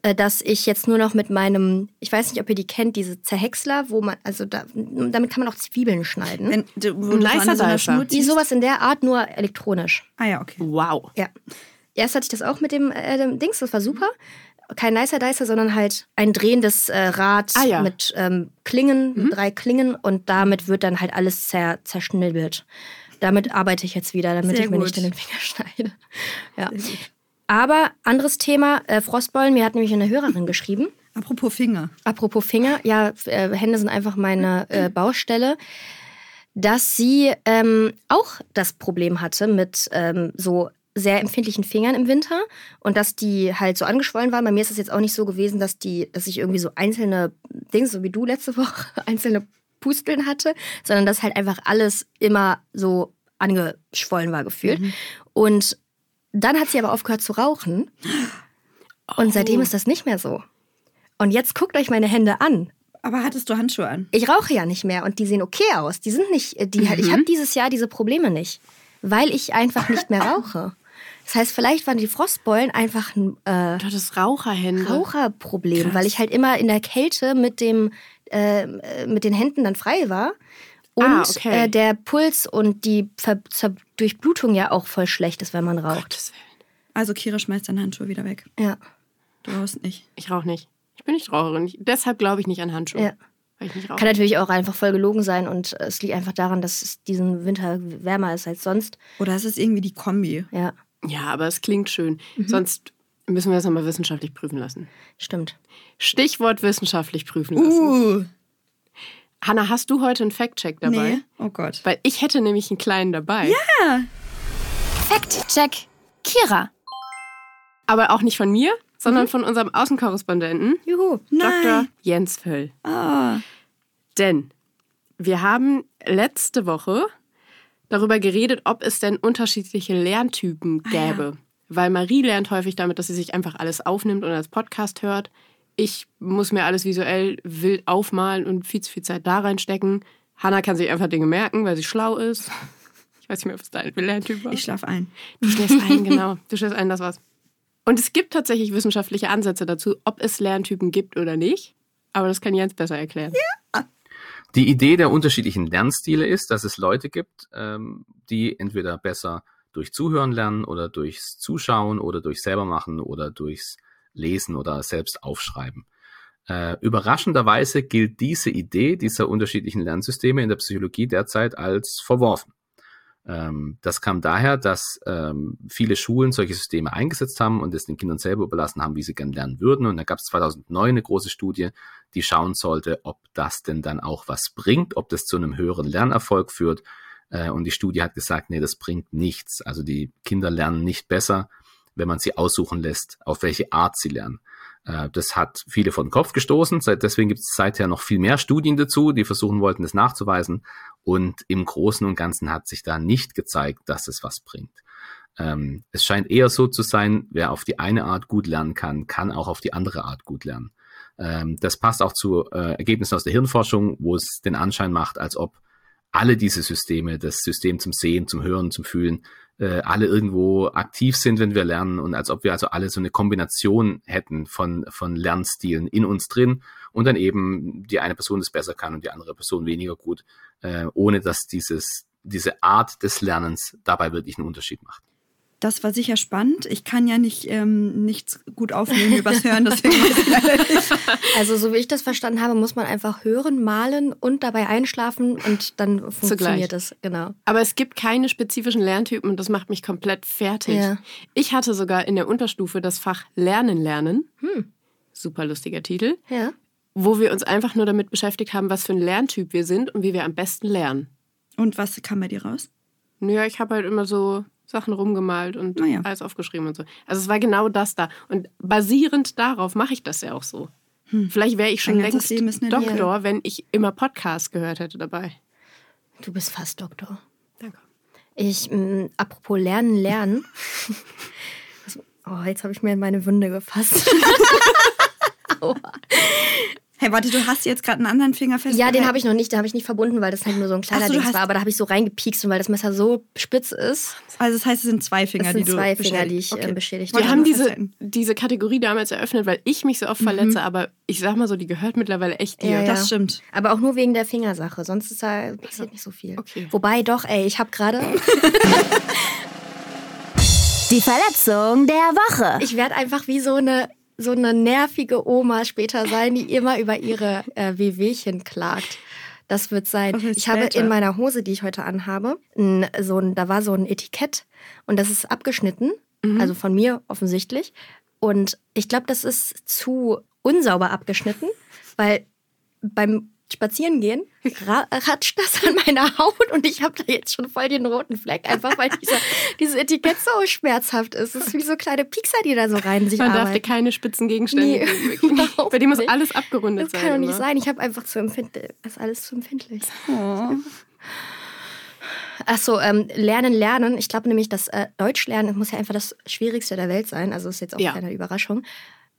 S3: dass ich jetzt nur noch mit meinem, ich weiß nicht, ob ihr die kennt, diese Zerhäcksler, wo man, also da, damit kann man auch Zwiebeln schneiden.
S2: Wenn, du, wo
S4: Ein
S2: du so Schnur
S3: die sowas in der Art, nur elektronisch.
S2: Ah ja, okay.
S4: Wow.
S3: Ja. Erst hatte ich das auch mit dem, äh, dem Dings, das war super. Kein Nicer Dicer, sondern halt ein drehendes äh, Rad
S4: Ah, ja.
S3: mit ähm, Klingen, drei Klingen und damit wird dann halt alles zer zerschnibbelt. Damit arbeite ich jetzt wieder, damit
S2: Sehr
S3: ich mir
S2: gut.
S3: nicht in den Finger schneide. Ja. Aber anderes Thema, äh, Frostbollen, mir hat nämlich eine Hörerin geschrieben.
S2: Apropos Finger.
S3: Apropos Finger, ja, äh, Hände sind einfach meine äh, Baustelle, dass sie ähm, auch das Problem hatte mit ähm, so sehr empfindlichen Fingern im Winter und dass die halt so angeschwollen waren. Bei mir ist es jetzt auch nicht so gewesen, dass die, dass ich irgendwie so einzelne Dinge, so wie du letzte Woche, einzelne Pusteln hatte, sondern dass halt einfach alles immer so angeschwollen war gefühlt. Und dann hat sie aber aufgehört zu rauchen und seitdem ist das nicht mehr so. Und jetzt guckt euch meine Hände an.
S2: Aber hattest du Handschuhe an?
S3: Ich rauche ja nicht mehr und die sehen okay aus. Die sind nicht, äh, die, ich habe dieses Jahr diese Probleme nicht, weil ich einfach nicht mehr rauche. Das heißt, vielleicht waren die Frostbeulen einfach ein äh,
S4: hattest Raucherhände.
S3: Raucherproblem,
S4: Krass.
S3: weil ich halt immer in der Kälte mit dem äh, äh, mit den Händen dann frei war und
S4: Ah, okay.
S3: äh, der Puls und die Ver Zer Durchblutung ja auch voll schlecht ist, wenn man raucht.
S4: Gottes Willen.
S2: Also Kira schmeißt deine Handschuhe wieder weg.
S3: Ja,
S2: Du rauchst nicht.
S4: Ich rauche nicht. Ich bin nicht Raucherin. Ich, deshalb glaube ich nicht an Handschuhe.
S3: Ja. Kann natürlich auch einfach voll gelogen sein und es liegt einfach daran, dass es diesen Winter wärmer ist als sonst.
S2: Oder es ist irgendwie die Kombi.
S3: Ja,
S4: Ja, aber es klingt schön.
S3: Mhm.
S4: Sonst müssen wir das nochmal wissenschaftlich prüfen lassen.
S3: stimmt.
S4: Stichwort wissenschaftlich prüfen lassen.
S2: Uh,
S4: Hanna, hast du heute einen Fact-Check dabei?
S2: nee. Oh Gott.
S4: Weil ich hätte nämlich einen kleinen dabei. Ja.
S1: Fact-Check. Kira.
S4: Aber auch nicht von mir,
S3: Mhm.
S4: sondern von unserem Außenkorrespondenten,
S3: Juhu.
S4: Dr.
S2: Nein.
S4: Jens Völl.
S2: Ah.
S4: Denn wir haben letzte Woche darüber geredet, ob es denn unterschiedliche Lerntypen gäbe. Weil Marie lernt häufig damit, dass sie sich einfach alles aufnimmt und als Podcast hört. Ich muss mir alles visuell wild aufmalen und viel zu viel Zeit da reinstecken. Hanna kann sich einfach Dinge merken, weil sie schlau ist. Ich weiß nicht mehr, was dein Lerntyp war.
S2: Ich schlaf ein.
S4: Du schläfst ein, genau. Du schläfst ein, das war's. Und es gibt tatsächlich wissenschaftliche Ansätze dazu, ob es Lerntypen gibt oder nicht. Aber das kann Jens besser erklären.
S5: Die Idee der unterschiedlichen Lernstile ist, dass es Leute gibt, ähm, die entweder besser durch Zuhören lernen oder durchs Zuschauen oder durch selber machen oder durchs Lesen oder selbst aufschreiben. Äh, überraschenderweise gilt diese Idee dieser unterschiedlichen Lernsysteme in der Psychologie derzeit als verworfen. Ähm, das kam daher, dass ähm, viele Schulen solche Systeme eingesetzt haben und es den Kindern selber überlassen haben, wie sie gern lernen würden. Und da gab es 2009 eine große Studie, die schauen sollte, ob das denn dann auch was bringt, ob das zu einem höheren Lernerfolg führt. Äh, und die Studie hat gesagt, nee, das bringt nichts. Also die Kinder lernen nicht besser, wenn man sie aussuchen lässt, auf welche Art sie lernen. Äh, das hat viele vor den Kopf gestoßen. Deswegen gibt es seither noch viel mehr Studien dazu, die versuchen wollten, das nachzuweisen. Und im Großen und Ganzen hat sich da nicht gezeigt, dass es was bringt. Ähm, es scheint eher so zu sein, wer auf die eine Art gut lernen kann, kann auch auf die andere Art gut lernen. Ähm, das passt auch zu äh, Ergebnissen aus der Hirnforschung, wo es den Anschein macht, als ob alle diese Systeme, das System zum Sehen, zum Hören, zum Fühlen, äh, alle irgendwo aktiv sind, wenn wir lernen und als ob wir also alle so eine Kombination hätten von, von Lernstilen in uns drin und dann eben die eine Person das besser kann und die andere Person weniger gut, äh, ohne dass dieses, diese Art des Lernens dabei wirklich einen Unterschied macht.
S2: Das war sicher spannend. Ich kann ja nicht ähm, nichts gut aufnehmen übers Hören, deswegen.
S3: Also so wie ich das verstanden habe, muss man einfach hören, malen und dabei einschlafen und dann funktioniert es. Genau.
S4: Aber es gibt keine spezifischen Lerntypen und das macht mich komplett fertig.
S3: Ja.
S4: Ich hatte sogar in der Unterstufe das Fach Lernen lernen.
S3: Hm.
S4: Super lustiger Titel.
S3: Ja.
S4: Wo wir uns einfach nur damit beschäftigt haben, was für ein Lerntyp wir sind und wie wir am besten lernen.
S2: Und was kam bei dir raus?
S4: Naja, ich habe halt immer so Sachen rumgemalt und
S2: Ah ja.
S4: alles aufgeschrieben und so. Also es war genau das da. Und basierend darauf mache ich das ja auch so. Vielleicht wäre ich schon längst Doktor, wenn ich immer Podcasts gehört hätte dabei.
S3: Du bist fast Doktor.
S4: Danke.
S3: Ich, mh, apropos Lernen, Lernen. oh, jetzt habe ich mir in meine Wunde gefasst.
S2: Hey, warte, du hast jetzt gerade einen anderen Finger fest.
S3: ja, den habe ich noch nicht, den habe ich nicht verbunden, weil das halt nur so ein kleiner
S2: so, hast-
S3: war. Aber da habe ich so reingepiekst und weil das Messer so spitz ist.
S2: Also das heißt, es sind zwei Finger,
S3: sind
S2: die du
S3: zwei Finger,
S2: beschädigt-
S3: die ich
S2: okay.
S3: äh, beschädigt
S4: Wir
S3: habe.
S2: nur
S4: haben diese, diese Kategorie damals eröffnet, weil ich mich so oft verletze, aber ich sag mal so, die gehört mittlerweile echt dir.
S3: Ja, ja.
S2: Das stimmt.
S3: Aber auch nur wegen der Fingersache, sonst ist da passiert nicht so viel.
S4: Okay.
S3: Wobei doch, ey, ich habe gerade,
S1: Die Verletzung der Woche.
S3: ich werde einfach wie so eine so eine nervige Oma später sein, die immer über ihre äh, Wehwehchen klagt. Das wird sein. Ich habe in meiner Hose, die ich heute anhabe, ein, so ein, da war so ein Etikett und das ist abgeschnitten, also von mir offensichtlich. Und ich glaube, das ist zu unsauber abgeschnitten, weil beim Spazierengehen ra ratscht das an meiner Haut und ich habe da jetzt schon voll den roten Fleck, einfach weil dieser, dieses Etikett so schmerzhaft ist. Es ist wie so kleine Piekser, die da so rein sich
S4: Man darf dir
S3: arbeiten.
S4: keine spitzen Gegenstände
S3: Nee,
S4: geben. Bei dir muss
S3: nicht.
S4: alles abgerundet
S3: Das
S4: sein.
S3: kann doch nicht
S4: immer.
S3: sein. Ich habe einfach zu empfindlich. Das ist alles zu empfindlich.
S2: Oh.
S3: Achso, ähm, lernen, lernen. Ich glaube nämlich, dass äh, Deutsch lernen muss ja einfach das Schwierigste der Welt sein. Also ist jetzt auch
S4: Ja.
S3: keine Überraschung.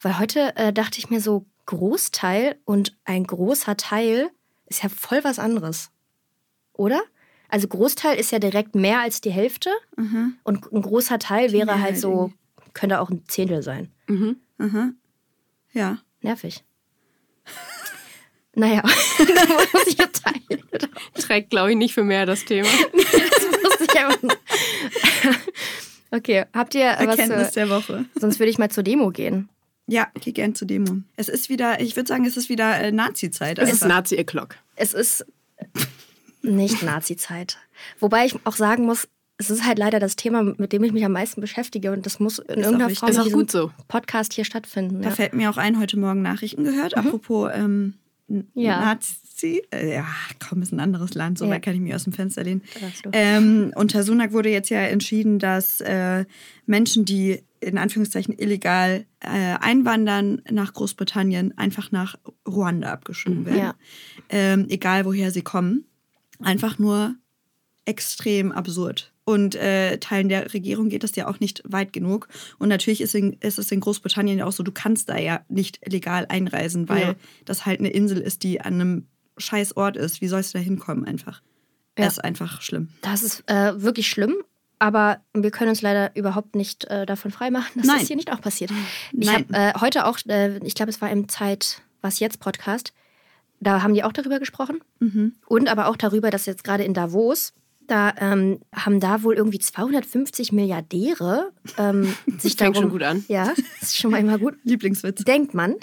S3: Weil heute äh, dachte ich mir so, Großteil und ein großer Teil ist ja voll was anderes. Oder? Also Großteil ist ja direkt mehr als die Hälfte.
S2: Mhm.
S3: Und ein großer Teil wäre
S2: Mehrheit
S3: halt so, könnte auch ein Zehntel sein.
S4: Mhm.
S2: Aha. Ja.
S3: Nervig. naja, da muss ich ja teilen.
S4: Trägt, glaube ich, nicht für mehr das Thema.
S3: Wusste ich einfach. Okay, habt ihr was
S2: Erkenntnis
S3: zu,
S2: der Woche.
S3: Sonst würde ich mal zur Demo gehen.
S2: Ja, geh gern zur Demo. Es ist wieder, ich würde sagen, es ist wieder äh, Nazi-Zeit.
S4: Es ist. Nazi-O'Clock.
S3: Es ist nicht Nazi-Zeit. Wobei ich auch sagen muss, es ist halt leider das Thema, mit dem ich mich am meisten beschäftige und das muss in
S2: auch
S3: irgendeiner. Form
S4: Ist
S3: in diesem
S4: gut so.
S3: Podcast hier stattfinden.
S2: Da
S3: Ja.
S2: fällt mir auch ein, heute Morgen Nachrichten gehört, apropos ähm,
S3: Ja.
S2: Nazi. Äh, ja, komm, ist ein anderes Land, so
S3: Ja.
S2: weit kann ich mich aus dem Fenster lehnen. Ähm, unter Sunak wurde jetzt ja entschieden, dass äh, Menschen, die in Anführungszeichen illegal äh, einwandern nach Großbritannien, einfach nach Ruanda abgeschoben werden.
S3: Ja.
S2: Ähm, egal woher sie kommen. Einfach nur extrem absurd. Und äh, Teilen der Regierung geht das ja auch nicht weit genug. Und natürlich ist, in, ist es in Großbritannien ja auch so, du kannst da ja nicht legal einreisen, weil
S4: Ja.
S2: das halt eine Insel ist, die an einem scheiß Ort ist. Wie sollst du da hinkommen einfach?
S3: Ja.
S2: Das ist einfach schlimm.
S3: Das ist äh, wirklich schlimm, aber wir können uns leider überhaupt nicht äh, davon freimachen, dass
S2: Nein.
S3: das hier nicht auch passiert. Ich habe äh, heute auch, äh, ich glaube, es war im Zeit Was jetzt Podcast, da haben die auch darüber gesprochen.
S2: Mhm.
S3: Und aber auch darüber, dass jetzt gerade in Davos, da ähm, haben da wohl irgendwie 250 Milliardäre ähm, sich
S4: Fängt
S3: darum...
S4: schon gut an.
S3: Ja, das ist schon mal immer gut
S2: Lieblingswitz.
S3: denkt man,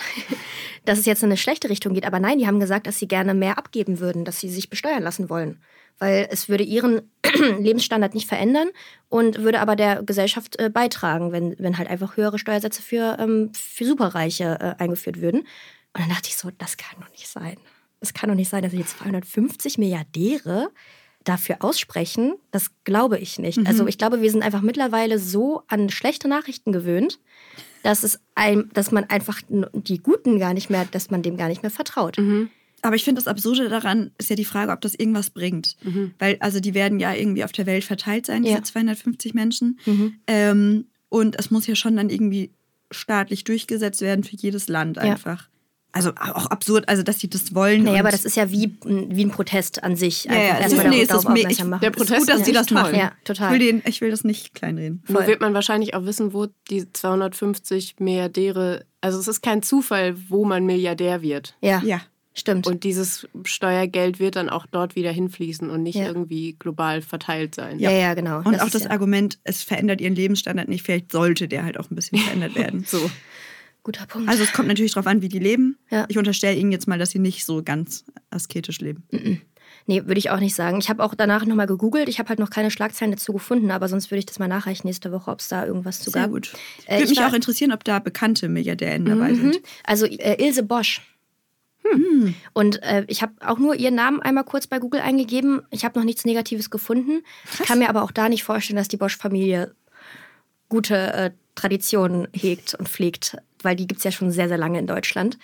S3: dass es jetzt in eine schlechte Richtung geht. Aber nein, die haben gesagt, dass sie gerne mehr abgeben würden, dass sie sich besteuern lassen wollen. Weil es würde ihren Lebensstandard nicht verändern und würde aber der Gesellschaft äh, beitragen, wenn, wenn halt einfach höhere Steuersätze für, ähm, für Superreiche äh, eingeführt würden. Und dann dachte ich so, das kann doch nicht sein. Es kann doch nicht sein, dass jetzt 250 Milliardäre dafür aussprechen. Das glaube ich nicht. Also ich glaube, wir sind einfach mittlerweile so an schlechte Nachrichten gewöhnt, dass es ein, dass man einfach die Guten gar nicht mehr, dass man dem gar nicht mehr vertraut.
S2: Aber ich finde das Absurde daran ist ja die Frage, ob das irgendwas bringt. Weil, also die werden ja irgendwie auf der Welt verteilt sein, diese
S3: Ja.
S2: 250 Menschen. Ähm, und es muss ja schon dann irgendwie staatlich durchgesetzt werden für jedes Land einfach. Also auch absurd, also dass sie das wollen.
S3: Naja,
S2: und
S3: aber das ist ja wie, wie ein Protest an sich.
S2: Ja, ja, es
S3: erstmal
S2: ist- nee, es
S3: darauf
S2: ist me-
S3: aufmerksam
S2: ich-
S3: machen.
S4: Der
S2: ist
S4: Protest
S2: gut, dass
S4: ist
S2: sie das
S4: toll.
S2: machen.
S3: Ja,
S2: Ich
S3: total.
S2: will, den, ich will das nicht kleinreden.
S4: Nur wird man wahrscheinlich auch wissen, wo die 250 Milliardäre, also es ist kein Zufall, wo man Milliardär wird.
S3: Ja,
S2: Ja.
S3: Stimmt.
S4: Und dieses Steuergeld wird dann auch dort wieder hinfließen und nicht
S3: Ja.
S4: irgendwie global verteilt sein.
S3: ja, ja, genau.
S2: Und auch
S3: ist
S2: das
S3: ja
S2: Argument, es verändert ihren Lebensstandard nicht, vielleicht sollte der halt auch ein bisschen verändert werden. So.
S3: guter Punkt.
S2: Also es kommt natürlich darauf an, wie die leben.
S3: Ja.
S2: Ich unterstelle ihnen jetzt mal, dass sie nicht so ganz asketisch leben.
S3: Nee, würde ich auch nicht sagen. Ich habe auch danach nochmal gegoogelt. Ich habe halt noch keine Schlagzeilen dazu gefunden, aber sonst würde ich das mal nachreichen nächste Woche, ob es da irgendwas zu
S2: Sehr
S3: gab.
S2: gut.
S3: Äh,
S2: Würde
S3: ich
S2: mich auch interessieren, ob da bekannte Milliardären dabei
S3: Mhm.
S2: sind.
S3: Also äh, Ilse Bosch.
S2: Hm.
S3: Und äh, ich habe auch nur ihren Namen einmal kurz bei Google eingegeben. Ich habe noch nichts Negatives gefunden. Ich kann mir aber auch da nicht vorstellen, dass die Bosch-Familie gute äh, Traditionen hegt und pflegt, weil die gibt es ja schon sehr, sehr lange in Deutschland.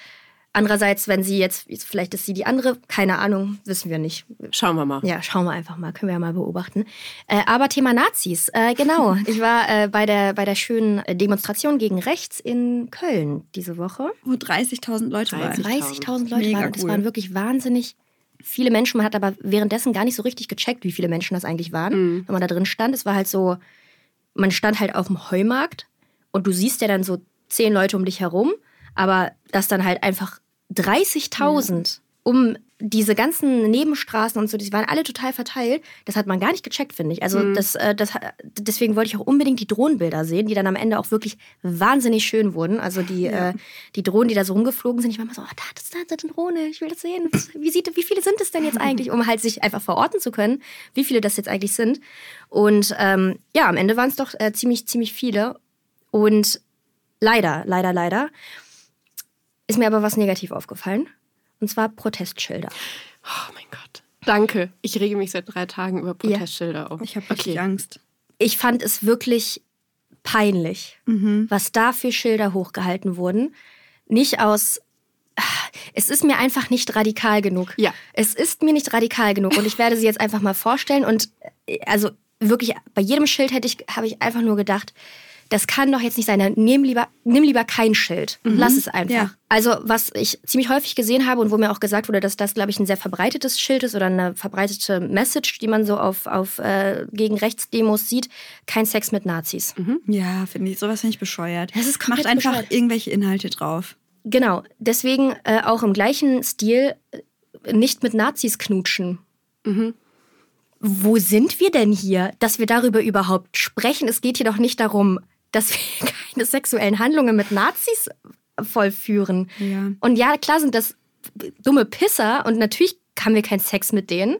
S3: Andererseits, wenn sie jetzt, vielleicht ist sie die andere, keine Ahnung, wissen wir nicht.
S4: Schauen wir mal.
S3: Ja, schauen wir einfach mal, können wir ja mal beobachten. Äh, aber Thema Nazis, äh, genau. Ich war äh, bei, der, bei der schönen Demonstration gegen rechts in Köln diese Woche.
S2: Wo 30.000 Leute waren.
S4: 30.000.
S3: 30.000 Leute
S2: Mega
S3: waren. und Es
S2: cool.
S3: waren wirklich wahnsinnig viele Menschen. Man hat aber währenddessen gar nicht so richtig gecheckt, wie viele Menschen das eigentlich waren, wenn man da drin stand. Es war halt so, man stand halt auf dem Heumarkt und du siehst ja dann so zehn Leute um dich herum, aber dass dann halt einfach 30.000 um diese ganzen Nebenstraßen und so, die waren alle total verteilt. Das hat man gar nicht gecheckt, finde ich. Also das, äh, das, deswegen wollte ich auch unbedingt die Drohnenbilder sehen, die dann am Ende auch wirklich wahnsinnig schön wurden. Also die, äh, die Drohnen, die da so rumgeflogen sind, ich war immer so, oh, da, das, da ist eine Drohne, ich will das sehen. Wie, sieht, wie viele sind es denn jetzt eigentlich, um halt sich einfach verorten zu können, wie viele das jetzt eigentlich sind. Und ähm, ja, am Ende waren es doch äh, ziemlich, ziemlich viele. Und leider, leider, leider ist mir aber was negativ aufgefallen. Und zwar Protestschilder.
S4: Oh mein Gott. Danke. Ich rege mich seit drei Tagen über Protestschilder auf.
S2: Ich habe richtig
S4: okay.
S2: Angst.
S3: Ich fand es wirklich peinlich, was da für Schilder hochgehalten wurden. Nicht aus. Es ist mir einfach nicht radikal genug.
S4: Ja.
S3: Es ist mir nicht radikal genug. Und ich werde sie jetzt einfach mal vorstellen. Und äh, also wirklich, bei jedem Schild hätte ich, habe ich einfach nur gedacht, das kann doch jetzt nicht sein. Dann Nimm lieber, nimm lieber kein Schild. Lass es einfach.
S2: Ja.
S3: Also, was ich ziemlich häufig gesehen habe und wo mir auch gesagt wurde, dass das, glaube ich, ein sehr verbreitetes Schild ist oder eine verbreitete Message, die man so auf, auf äh, gegen Rechtsdemos sieht, kein Sex mit Nazis.
S2: Ja, finde ich, sowas finde ich bescheuert.
S3: Das ist
S2: Macht einfach
S3: bescheuert.
S2: irgendwelche Inhalte drauf.
S3: Genau, deswegen äh, auch im gleichen Stil äh, nicht mit Nazis knutschen. Wo sind wir denn hier, dass wir darüber überhaupt sprechen? Es geht hier doch nicht darum, dass wir keine sexuellen Handlungen mit Nazis vollführen.
S2: Ja.
S3: Und ja, klar sind das dumme Pisser und natürlich haben wir keinen Sex mit denen,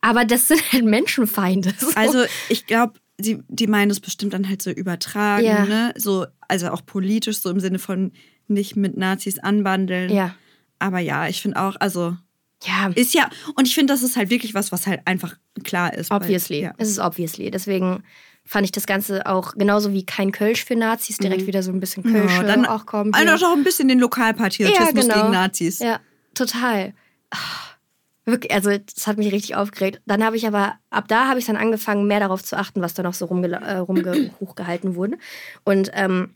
S3: aber das sind halt Menschenfeinde. So.
S2: Also ich glaube, sie, die meinen das bestimmt dann halt so übertragen,
S3: Ja.
S2: ne? So, also auch politisch, so im Sinne von nicht mit Nazis anbandeln.
S3: Ja.
S2: Aber ja, ich finde auch, also
S3: ja,
S2: ist ja, und ich finde, das ist halt wirklich was, was halt einfach klar ist. weil-
S3: Obviously.
S2: ja.
S3: Es ist obviously. Deswegen fand ich das Ganze auch genauso wie kein Kölsch für Nazis, direkt wieder so ein bisschen Kölsch
S2: Ja, dann
S3: auch kommt.
S2: Also
S3: ja.
S2: doch ein bisschen den Lokalpatriotismus
S3: Ja, genau.
S2: gegen Nazis.
S3: Ja, total. Wirklich, also das hat mich richtig aufgeregt. Dann habe ich aber, ab da habe ich dann angefangen, mehr darauf zu achten, was da noch so rumge äh, rumge hochgehalten wurde. Und ähm,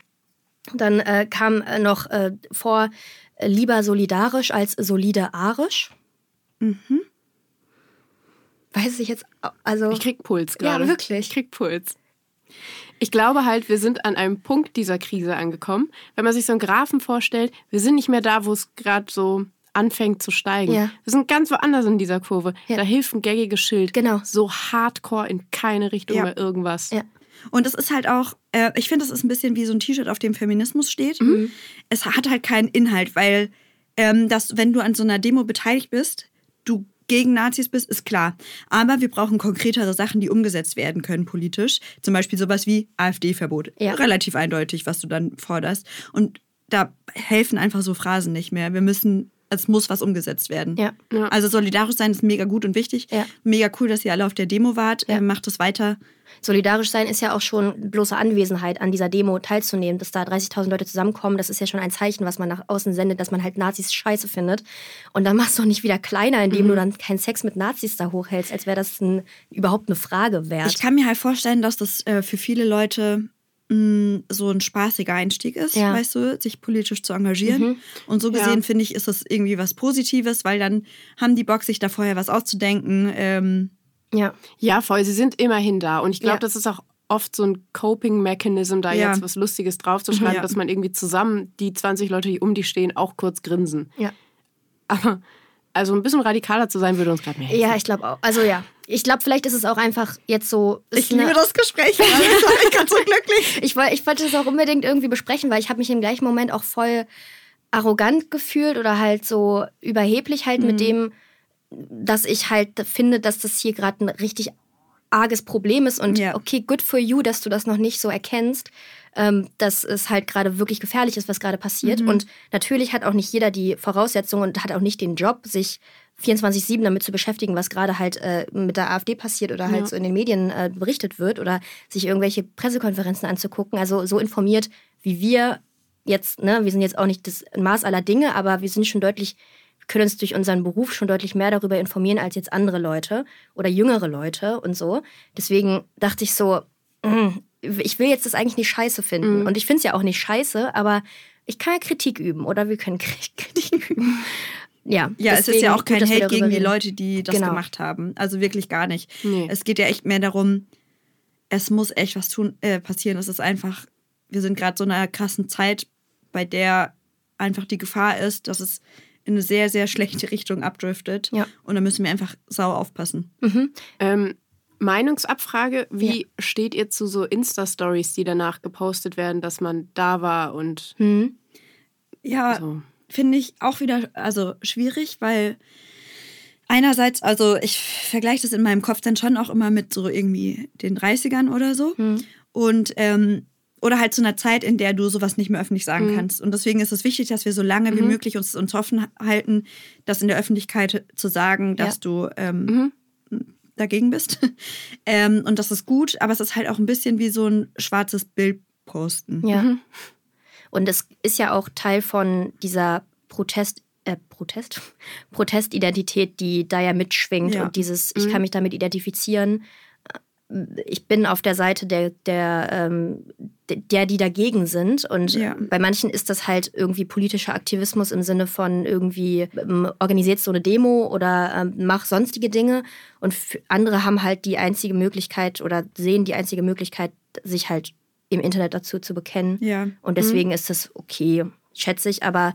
S3: dann äh, kam äh, noch äh, vor, äh, lieber solidarisch als solidarisch. Mhm. Weiß ich jetzt, also.
S4: Ich krieg Puls
S3: Ja,
S4: gerade.
S3: wirklich.
S4: Ich krieg Puls. Ich glaube halt, wir sind an einem Punkt dieser Krise angekommen. Wenn man sich so einen Graphen vorstellt, wir sind nicht mehr da, wo es gerade so anfängt zu steigen.
S3: Ja.
S4: Wir sind ganz woanders in dieser Kurve.
S3: Ja.
S4: Da hilft ein gängiges Schild.
S3: Genau.
S4: So hardcore in keine Richtung
S2: Ja.
S4: mehr irgendwas.
S3: Ja.
S2: Und es ist halt auch, äh, ich finde, es ist ein bisschen wie so ein T-Shirt, auf dem Feminismus steht.
S3: Mhm.
S2: Es hat halt keinen Inhalt, weil ähm, das, wenn du an so einer Demo beteiligt bist, du gegen Nazis bist, ist klar. Aber wir brauchen konkretere Sachen, die umgesetzt werden können politisch. Zum Beispiel sowas wie AfD-Verbot.
S3: Ja.
S2: Relativ eindeutig, was du dann forderst. Und da helfen einfach so Phrasen nicht mehr. Wir müssen, es muss was umgesetzt werden.
S3: Ja.
S4: Ja.
S2: Also solidarisch sein ist mega gut und wichtig.
S3: Ja.
S2: Mega cool, dass ihr alle auf der Demo wart.
S3: Ja.
S2: Äh, macht es weiter.
S3: Solidarisch sein ist ja auch schon bloße Anwesenheit an dieser Demo teilzunehmen, dass da 30.000 Leute zusammenkommen. Das ist ja schon ein Zeichen, was man nach außen sendet, dass man halt Nazis scheiße findet. Und dann machst du doch nicht wieder kleiner, indem
S2: Mhm.
S3: du dann keinen Sex mit Nazis da hochhältst, als wäre das ein, überhaupt eine Frage wert.
S2: Ich kann mir halt vorstellen, dass das äh, für viele Leute mh, so ein spaßiger Einstieg ist,
S3: Ja.
S2: weißt du, sich politisch zu engagieren. Und so gesehen
S4: Ja.
S2: finde ich, ist das irgendwie was Positives, weil dann haben die Bock, sich da vorher was auszudenken. Ähm,
S3: ja.
S4: Ja, voll. Sie sind immerhin da. Und ich glaube,
S3: Ja.
S4: das ist auch oft so ein Coping-Mechanism, da
S2: Ja.
S4: jetzt was Lustiges draufzuschreiben,
S2: Ja.
S4: dass man irgendwie zusammen die 20 Leute, die um dich stehen, auch kurz grinsen.
S3: Ja.
S4: Aber also ein bisschen radikaler zu sein, würde uns gerade mehr helfen.
S3: Ja, ich glaube auch. Also ja. Ich glaube, vielleicht ist es auch einfach jetzt so.
S2: ich liebe das Gespräch. gerade. ich bin so glücklich.
S3: Ich, woll- ich wollte das auch unbedingt irgendwie besprechen, weil ich habe mich im gleichen Moment auch voll arrogant gefühlt oder halt so überheblich halt
S2: Mhm.
S3: mit dem, dass ich halt finde, dass das hier gerade ein richtig arges Problem ist und
S2: Ja.
S3: okay, good for you, dass du das noch nicht so erkennst, ähm, dass es halt gerade wirklich gefährlich ist, was gerade passiert.
S2: Mhm.
S3: Und natürlich hat auch nicht jeder die Voraussetzungen und hat auch nicht den Job, sich 24-7 damit zu beschäftigen, was gerade halt äh, mit der AfD passiert oder halt
S4: Ja.
S3: so in den Medien äh, berichtet wird oder sich irgendwelche Pressekonferenzen anzugucken. Also so informiert wie wir jetzt, ne, wir sind jetzt auch nicht das Maß aller Dinge, aber wir sind schon deutlich, können uns durch unseren Beruf schon deutlich mehr darüber informieren als jetzt andere Leute oder jüngere Leute und so. Deswegen dachte ich so, mm, ich will jetzt das eigentlich nicht scheiße finden.
S4: Mhm.
S3: Und ich finde es ja auch nicht scheiße, aber ich kann ja Kritik üben oder wir können Kritik üben. Ja,
S2: Ja, es ist ja auch kein Hate gegen die. Leute, die das
S3: Genau.
S2: gemacht haben. Also wirklich gar nicht.
S4: Nee.
S2: Es geht ja echt mehr darum, es muss echt was tun, äh, passieren. Es ist einfach, wir sind gerade so in einer krassen Zeit, bei der einfach die Gefahr ist, dass es in eine sehr, sehr schlechte Richtung abdriftet.
S3: Ja.
S2: Und da müssen wir einfach sauer aufpassen.
S4: Ähm, Meinungsabfrage, wie steht ihr zu so Insta-Stories, die danach gepostet werden, dass man da war und
S3: Hm.
S2: Ja,
S4: so?
S2: finde ich auch wieder also schwierig, weil einerseits, also ich vergleiche das in meinem Kopf dann schon auch immer mit so irgendwie den 30ern oder so. Und ähm, oder halt zu einer Zeit, in der du sowas nicht mehr öffentlich sagen kannst. Und deswegen ist es wichtig, dass wir so lange wie möglich uns, uns offen halten, das in der Öffentlichkeit zu sagen, dass
S3: Ja.
S2: du ähm, dagegen bist. ähm, und das ist gut, aber es ist halt auch ein bisschen wie so ein schwarzes Bild posten.
S3: Ja. Und es ist ja auch Teil von dieser Protest, äh, Protest? Protestidentität, die da ja mitschwingt
S2: Ja.
S3: und dieses, ich kann mich damit identifizieren. Ich bin auf der Seite der, der, ähm, der, die dagegen sind. Und
S2: Ja.
S3: bei manchen ist das halt irgendwie politischer Aktivismus im Sinne von irgendwie ähm, organisiert so eine Demo oder ähm, mach sonstige Dinge. Und andere haben halt die einzige Möglichkeit oder sehen die einzige Möglichkeit, sich halt im Internet dazu zu bekennen.
S2: Ja.
S3: Und deswegen ist das okay, schätze ich. Aber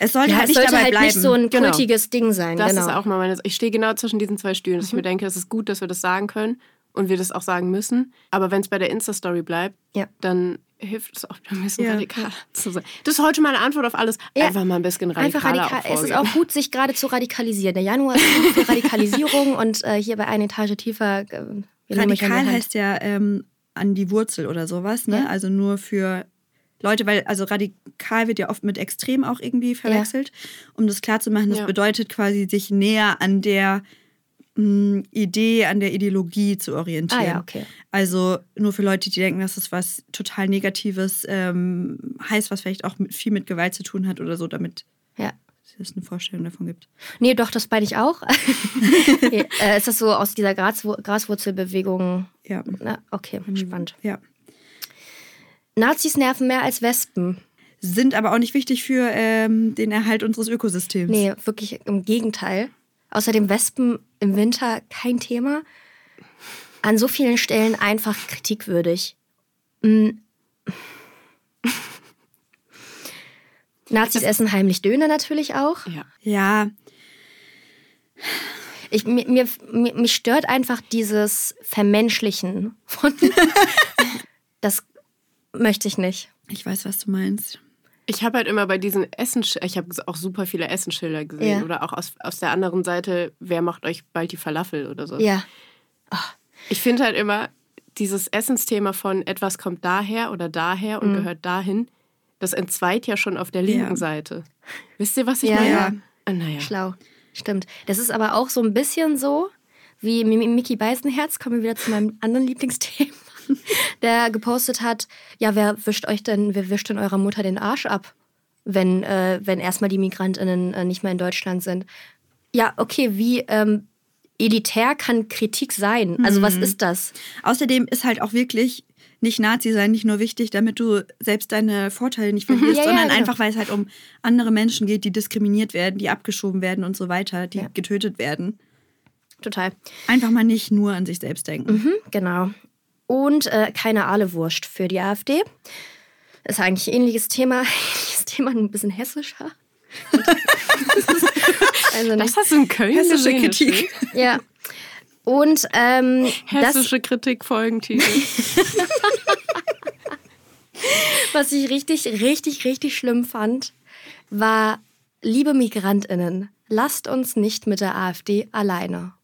S2: Es sollte
S3: ja,
S2: halt
S3: es
S2: nicht
S3: sollte
S2: dabei
S3: halt
S2: bleiben.
S3: nicht so ein
S4: Genau.
S3: kultiges Ding sein.
S4: Das
S3: genau.
S4: ist auch mal meine. Ich stehe genau zwischen diesen zwei Stühlen, dass ich mir denke, es ist gut, dass wir das sagen können und wir das auch sagen müssen. Aber wenn es bei der Insta-Story bleibt,
S3: Ja.
S4: dann hilft es auch wieder ein bisschen
S2: Ja.
S4: radikaler zu sein. Das ist heute meine Antwort auf alles.
S3: Ja.
S4: Einfach mal ein bisschen
S3: Einfach
S4: radikaler
S3: radikal.
S4: auch
S3: Es ist auch gut, sich gerade zu radikalisieren. Der Januar ist gut für Radikalisierung und äh, hier bei einer Etage tiefer. Äh,
S2: Radikal heißt ja ähm, an die Wurzel oder sowas, ne?
S3: Ja.
S2: Also nur für Leute, weil also radikal wird ja oft mit extrem auch irgendwie verwechselt. Um das klarzumachen, das
S4: Ja.
S2: bedeutet quasi sich näher an der mh, Idee, an der Ideologie zu orientieren.
S3: Ah ja, okay.
S2: Also nur für Leute, die denken, dass es was total Negatives ähm, heißt, was vielleicht auch mit, viel mit Gewalt zu tun hat oder so, damit
S3: Ja.
S2: es eine Vorstellung davon gibt.
S3: Nee, doch, das meine ich auch. äh, ist das so aus dieser Graswur Graswurzelbewegung?
S2: Ja.
S3: Na, okay, spannend.
S2: Ja.
S3: Nazis nerven mehr als Wespen.
S2: Sind aber auch nicht wichtig für ähm, den Erhalt unseres Ökosystems.
S3: Nee, wirklich im Gegenteil. Außerdem Wespen im Winter kein Thema. An so vielen Stellen einfach kritikwürdig. Mm. Nazis essen heimlich Döner natürlich auch.
S4: Ja.
S2: Ja,
S3: Ich, mir, mir, mir, mich stört einfach dieses Vermenschlichen von. das möchte ich nicht.
S2: ich weiß, was du meinst.
S4: Ich habe halt immer bei diesen Essen, ich habe auch super viele Essenschilder gesehen
S3: Ja.
S4: oder auch aus, aus der anderen Seite, wer macht euch bald die Falafel oder so.
S3: Ja.
S4: Ich finde halt immer dieses Essensthema von etwas kommt daher oder daher
S3: Mhm.
S4: und gehört dahin, das entzweit ja schon auf der linken
S2: Ja.
S4: Seite. Wisst ihr, was ich
S3: Ja,
S4: meine?
S3: ja.
S4: Ah, naja.
S3: Schlau. Stimmt. Das ist aber auch so ein bisschen so, wie Mi- Mickey Beisenherz, kommen wir wieder zu meinem anderen Lieblingsthema, der gepostet hat, ja, wer wischt euch denn, wer wischt denn eurer Mutter den Arsch ab, wenn, äh, wenn erstmal die MigrantInnen äh, nicht mehr in Deutschland sind? Ja, okay, wie ähm, elitär kann Kritik sein? Also was ist das?
S2: Außerdem ist halt auch wirklich nicht Nazi sein nicht nur wichtig, damit du selbst deine Vorteile nicht verlierst,
S3: Mhm. Ja, ja,
S2: sondern
S3: genau.
S2: einfach, weil es halt um andere Menschen geht, die diskriminiert werden, die abgeschoben werden und so weiter, die
S3: Ja.
S2: getötet werden.
S3: Total.
S2: Einfach mal nicht nur an sich selbst denken.
S3: Mhm, genau. Und äh, keine Ahlewurst für die AfD. Ist eigentlich ein ähnliches Thema. Ähnliches Thema, ein bisschen hessischer. also
S4: Das hast du in Köln
S2: Hessische
S4: gesehen,
S2: Kritik.
S3: Ja. Und ähm,
S4: Hessische Kritik Folgentitel.
S3: was ich richtig, richtig, richtig schlimm fand, war, liebe MigrantInnen, lasst uns nicht mit der AfD alleine.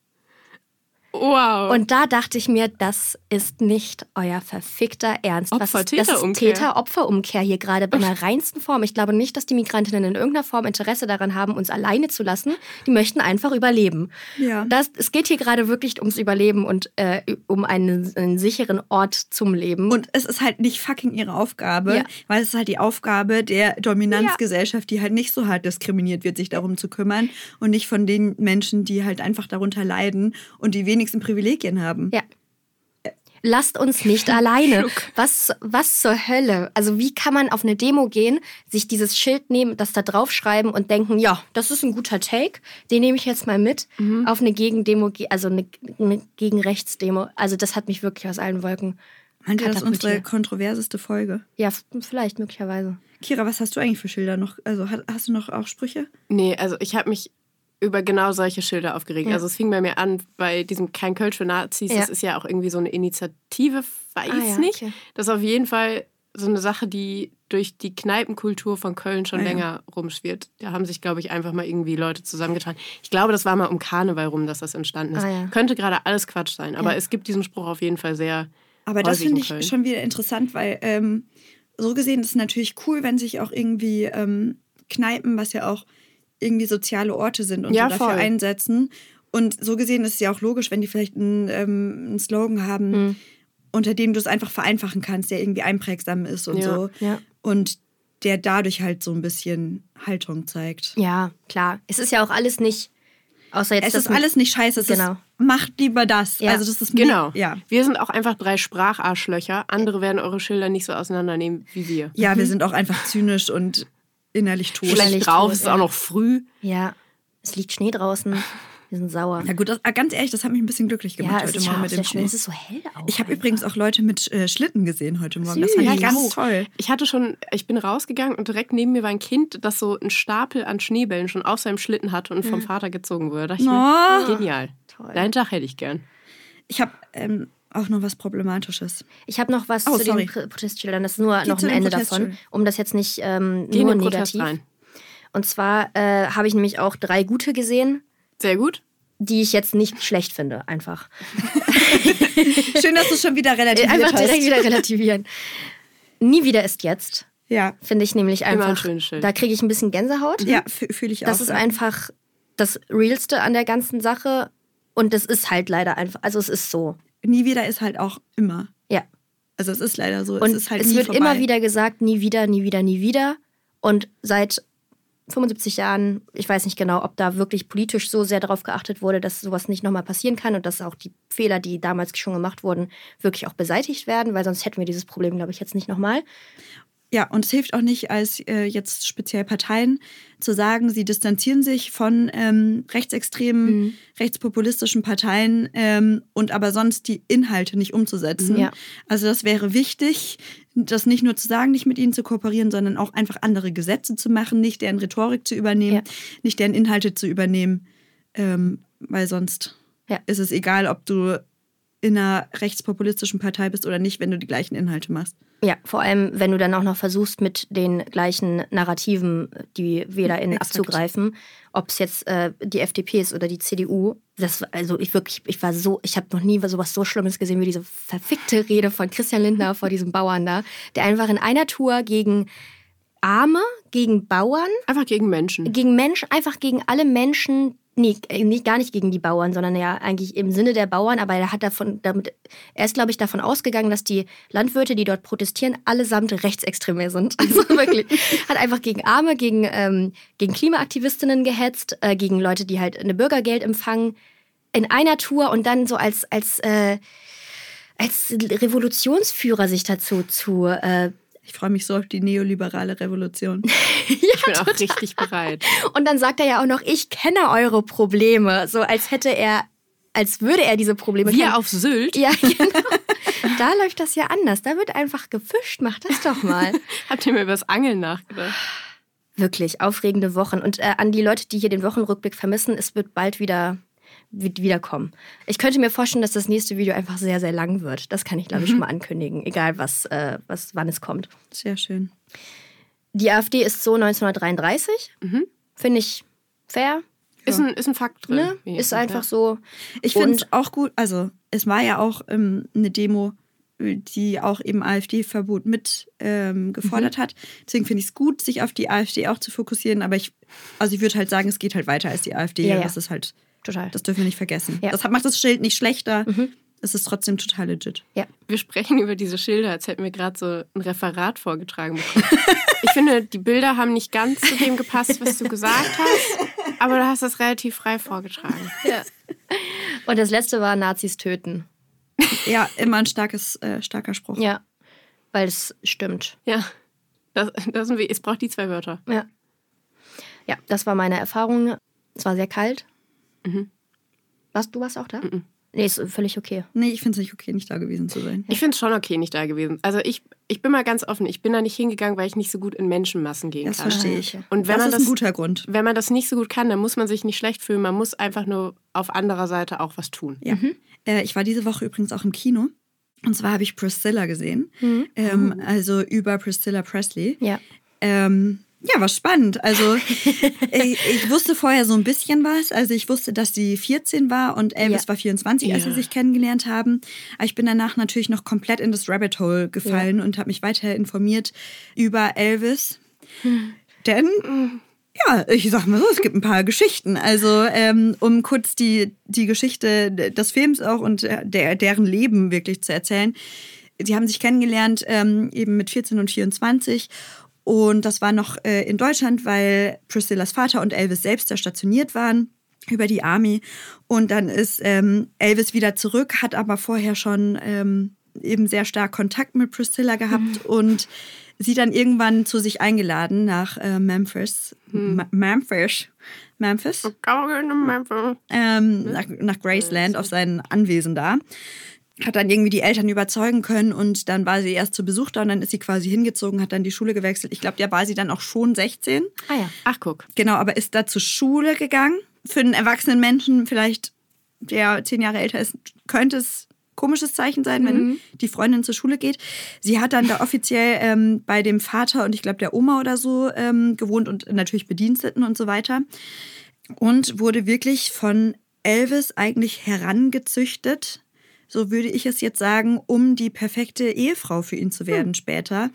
S4: Wow.
S3: Und da dachte ich mir, das ist nicht euer verfickter Ernst. Was ist, das ist. Täter-Opfer-Umkehr hier gerade in der reinsten Form. Ich glaube nicht, dass die Migrantinnen in irgendeiner Form Interesse daran haben, uns alleine zu lassen. Die möchten einfach überleben.
S2: Ja.
S3: Das, es geht hier gerade wirklich ums Überleben und äh, um einen, einen sicheren Ort zum Leben.
S2: Und es ist halt nicht fucking ihre Aufgabe,
S3: Ja.
S2: weil es ist halt die Aufgabe der Dominanzgesellschaft, die halt nicht so hart diskriminiert wird, sich darum zu kümmern und nicht von den Menschen, die halt einfach darunter leiden und die wenigsten Privilegien haben.
S3: Ja. Lasst uns nicht alleine. Was, was zur Hölle? Also wie kann man auf eine Demo gehen, sich dieses Schild nehmen, das da draufschreiben und denken, ja, das ist ein guter Take, den nehme ich jetzt mal mit auf eine Gegendemo, ge- also eine, eine Gegenrechtsdemo. Also das hat mich wirklich aus allen Wolken.
S2: Meint ihr, das ist unsere kontroverseste Folge?
S3: Ja, vielleicht möglicherweise.
S2: Kira, was hast du eigentlich für Schilder noch? Also hast, hast du noch auch Sprüche?
S4: Nee, also ich habe mich über genau solche Schilder aufgeregt.
S3: Ja.
S4: Also es fing bei mir an bei diesem Kein Kölsch für Nazis.
S3: Ja.
S4: Das ist ja auch irgendwie so eine Initiative, weiß
S3: Ah, ja,
S4: nicht.
S3: okay.
S4: Das ist auf jeden Fall so eine Sache, die durch die Kneipenkultur von Köln schon
S2: Ah,
S4: länger rumschwirrt. Da haben sich, glaube ich, einfach mal irgendwie Leute zusammengetragen. Ich glaube, das war mal um Karneval rum, dass das entstanden ist.
S3: Ah.
S4: Könnte gerade alles Quatsch sein, aber es gibt diesen Spruch auf jeden Fall sehr
S2: Aber das finde
S4: in
S2: ich
S4: Köln.
S2: schon wieder interessant, weil ähm, so gesehen ist es natürlich cool, wenn sich auch irgendwie ähm, Kneipen, was ja auch irgendwie soziale Orte sind und
S4: Ja,
S2: so dafür
S4: voll.
S2: einsetzen. Und so gesehen ist es ja auch logisch, wenn die vielleicht einen, ähm, einen Slogan haben,
S4: Hm.
S2: unter dem du es einfach vereinfachen kannst, der irgendwie einprägsam ist und
S4: Ja,
S2: so.
S3: ja.
S2: Und der dadurch halt so ein bisschen Haltung zeigt.
S3: Ja, klar. Es ist ja auch alles nicht, außer jetzt
S2: Es ist alles nicht scheiße, es
S3: Genau.
S2: ist, macht lieber das.
S3: Ja.
S2: Also das ist mir-
S4: Genau.
S2: Ja.
S4: Wir sind auch einfach drei Spracharschlöcher. Andere werden eure Schilder nicht so auseinandernehmen wie wir.
S2: Ja, wir sind auch einfach zynisch und innerlich tot.
S3: Schlecht.
S4: Schlecht drauf,
S3: tot,
S4: es ist
S3: ja.
S4: auch noch früh.
S3: Ja, es liegt Schnee draußen. Wir sind sauer.
S2: Ja gut, das, ah, ganz ehrlich, das hat mich ein bisschen glücklich gemacht
S3: Ja,
S2: heute Morgen mit dem. Schnee.
S3: Es ist so hell auch.
S2: Ich habe übrigens auch Leute mit äh, Schlitten gesehen heute Morgen. Das
S3: Süß.
S2: fand ich
S3: Ja,
S2: ganz
S3: auch.
S2: toll.
S4: Ich hatte schon, ich bin rausgegangen und direkt neben mir war ein Kind, das so einen Stapel an Schneebällen schon auf seinem Schlitten hatte und vom Vater gezogen wurde. Da dachte ich
S2: Oh.
S4: mir, genial.
S3: Toll.
S4: Deinen Tag hätte ich gern.
S2: Ich habe ähm, auch noch was Problematisches.
S3: Ich habe noch was
S2: Oh,
S3: zu
S2: sorry.
S3: den Pr- Protestschildern. Das ist nur
S2: Geh
S3: noch ein Ende davon, um das jetzt nicht ähm, nur negativ.
S4: rein.
S3: Und zwar äh, habe ich nämlich auch drei gute gesehen,
S4: Sehr gut.
S3: die ich jetzt nicht schlecht finde, einfach.
S2: Schön, dass du es schon wieder relativiert
S3: Einfach
S2: hast.
S3: direkt wieder relativieren. Nie wieder ist jetzt,
S2: Ja,
S3: finde ich nämlich
S4: Immer ein
S3: einfach.
S4: schönes Schild.
S3: Da kriege ich ein bisschen Gänsehaut.
S2: ja fühle ich auch.
S3: Das ist
S2: ja.
S3: einfach das Realste an der ganzen Sache. Und das ist halt leider einfach, also es ist so.
S2: Nie wieder ist halt auch immer.
S3: Ja.
S2: Also es ist leider so.
S3: Und
S2: es halt
S3: es wird
S2: vorbei.
S3: immer wieder gesagt, nie wieder, nie wieder, nie wieder. Und seit 75 Jahren, ich weiß nicht genau, ob da wirklich politisch so sehr darauf geachtet wurde, dass sowas nicht nochmal passieren kann und dass auch die Fehler, die damals schon gemacht wurden, wirklich auch beseitigt werden, weil sonst hätten wir dieses Problem, glaube ich, jetzt nicht nochmal.
S2: Ja, und es hilft auch nicht, als äh, jetzt speziell Parteien zu sagen, sie distanzieren sich von ähm, rechtsextremen,
S3: Mhm.
S2: rechtspopulistischen Parteien ähm, und aber sonst die Inhalte nicht umzusetzen.
S3: Ja.
S2: Also das wäre wichtig, das nicht nur zu sagen, nicht mit ihnen zu kooperieren, sondern auch einfach andere Gesetze zu machen, nicht deren Rhetorik zu übernehmen,
S3: Ja.
S2: nicht deren Inhalte zu übernehmen, ähm, weil sonst
S3: Ja.
S2: ist es egal, ob du in einer rechtspopulistischen Partei bist oder nicht, wenn du die gleichen Inhalte machst.
S3: Ja, vor allem, wenn du dann auch noch versuchst, mit den gleichen Narrativen, die WählerInnen
S2: Exakt.
S3: abzugreifen, ob es jetzt äh, die FDP ist oder die CDU. Das, also ich wirklich, ich war so, ich habe noch nie sowas so Schlimmes gesehen wie diese verfickte Rede von Christian Lindner vor diesem Bauern da, der einfach in einer Tour gegen Arme, gegen Bauern,
S4: Einfach gegen Menschen.
S3: gegen Menschen, einfach gegen alle Menschen, nee, nicht, gar nicht gegen die Bauern, sondern ja eigentlich im Sinne der Bauern, aber er hat davon, damit, er ist, glaube ich, davon ausgegangen, dass die Landwirte, die dort protestieren, allesamt Rechtsextreme sind. Also wirklich, hat einfach gegen Arme, gegen, ähm, gegen Klimaaktivistinnen gehetzt, äh, gegen Leute, die halt eine Bürgergeld empfangen, in einer Tour und dann so als, als, äh, als Revolutionsführer sich dazu zu äh,
S2: Ich freue mich so auf die neoliberale Revolution.
S4: Ich bin auch richtig bereit.
S3: Und dann sagt er ja auch noch, ich kenne eure Probleme. So als hätte er, als würde er diese Probleme kennen.
S4: Wir auf Sylt.
S3: Ja, genau. Da läuft das ja anders. Da wird einfach gefischt. Mach das doch mal.
S4: Habt ihr mir über das Angeln nachgedacht?
S3: Wirklich aufregende Wochen. Und äh, an die Leute, die hier den Wochenrückblick vermissen, es wird bald wieder wiederkommen. Ich könnte mir vorstellen, dass das nächste Video einfach sehr, sehr lang wird. Das kann ich, glaube ich, schon mal ankündigen, egal was, äh, was, wann es kommt.
S2: Sehr schön.
S3: Die AfD ist so 1933. Finde ich fair.
S4: Ist, ein, ist ein Fakt drin.
S3: Ne? Ist einfach so.
S2: Ich finde es auch gut, also es war ja auch ähm, eine Demo, die auch eben AfD-Verbot mit ähm, gefordert hat. Deswegen finde ich es gut, sich auf die AfD auch zu fokussieren. Aber ich, also ich würde halt sagen, es geht halt weiter als die AfD.
S3: Ja, ja.
S2: Das ist halt,
S3: Total.
S2: das dürfen wir nicht vergessen.
S3: Ja.
S2: Das macht das Schild nicht schlechter. Es ist trotzdem total legit.
S3: ja.
S4: Wir sprechen über diese Schilder, als hätten wir gerade so ein Referat vorgetragen bekommen. ich finde, die Bilder haben nicht ganz zu dem gepasst, was du gesagt hast, aber du hast das relativ frei vorgetragen.
S3: Und das letzte war Nazis töten.
S2: Ja, immer ein starkes, äh, starker Spruch.
S3: Ja. Weil es stimmt.
S4: Ja, das, das sind wir, es braucht die zwei Wörter.
S3: Ja. Ja, das war meine Erfahrung. Es war sehr kalt. Warst du warst auch da? Nee, ist völlig okay.
S2: Nee, ich finde es nicht okay, nicht da gewesen zu sein.
S4: Ich finde es schon okay, nicht da gewesen. Also ich, ich bin mal ganz offen, ich bin da nicht hingegangen, weil ich nicht so gut in Menschenmassen gehen
S2: Das
S4: kann.
S2: verstehe ich.
S4: Und wenn
S2: das
S4: man
S2: ist
S4: das,
S2: ein guter Grund.
S4: wenn man das nicht so gut kann, dann muss man sich nicht schlecht fühlen. Man muss einfach nur auf anderer Seite auch was tun.
S2: Ja. Äh, ich war diese Woche übrigens auch im Kino. Und zwar habe ich Priscilla gesehen. Ähm, also über Priscilla Presley.
S3: Ja.
S2: Ähm, ja, war spannend. Also ich, ich wusste vorher so ein bisschen was. Also ich wusste, dass sie 14 war und Elvis
S3: Ja.
S2: war 24, als
S4: Ja.
S2: sie sich kennengelernt haben. Aber ich bin danach natürlich noch komplett in das Rabbit Hole gefallen und habe mich weiter informiert über Elvis. Denn ja, ich sag mal so, es gibt ein paar Geschichten. Also, ähm, um kurz die, die Geschichte des Films auch und der, deren Leben wirklich zu erzählen. Sie haben sich kennengelernt, ähm, eben mit 14 und 24. Und das war noch äh, in Deutschland, weil Priscillas Vater und Elvis selbst da stationiert waren über die Army. Und dann ist ähm, Elvis wieder zurück, hat aber vorher schon ähm, eben sehr stark Kontakt mit Priscilla gehabt und sie dann irgendwann zu sich eingeladen nach äh, Memphis. Ma- Memphis. Memphis ähm, nach, nach Graceland auf sein Anwesen da. Hat dann irgendwie die Eltern überzeugen können und dann war sie erst zu Besuch da und dann ist sie quasi hingezogen, hat dann die Schule gewechselt. Ich glaube, da war sie dann auch schon 16.
S3: Ah ja.
S4: Ach, guck.
S2: Genau, aber ist da zur Schule gegangen. Für einen erwachsenen Menschen, vielleicht der zehn Jahre älter ist, könnte es komisches Zeichen sein, wenn die Freundin zur Schule geht. Sie hat dann da offiziell ähm, bei dem Vater und ich glaube der Oma oder so ähm, gewohnt und natürlich Bediensteten und so weiter. Und wurde wirklich von Elvis eigentlich herangezüchtet, so würde ich es jetzt sagen, um die perfekte Ehefrau für ihn zu werden später.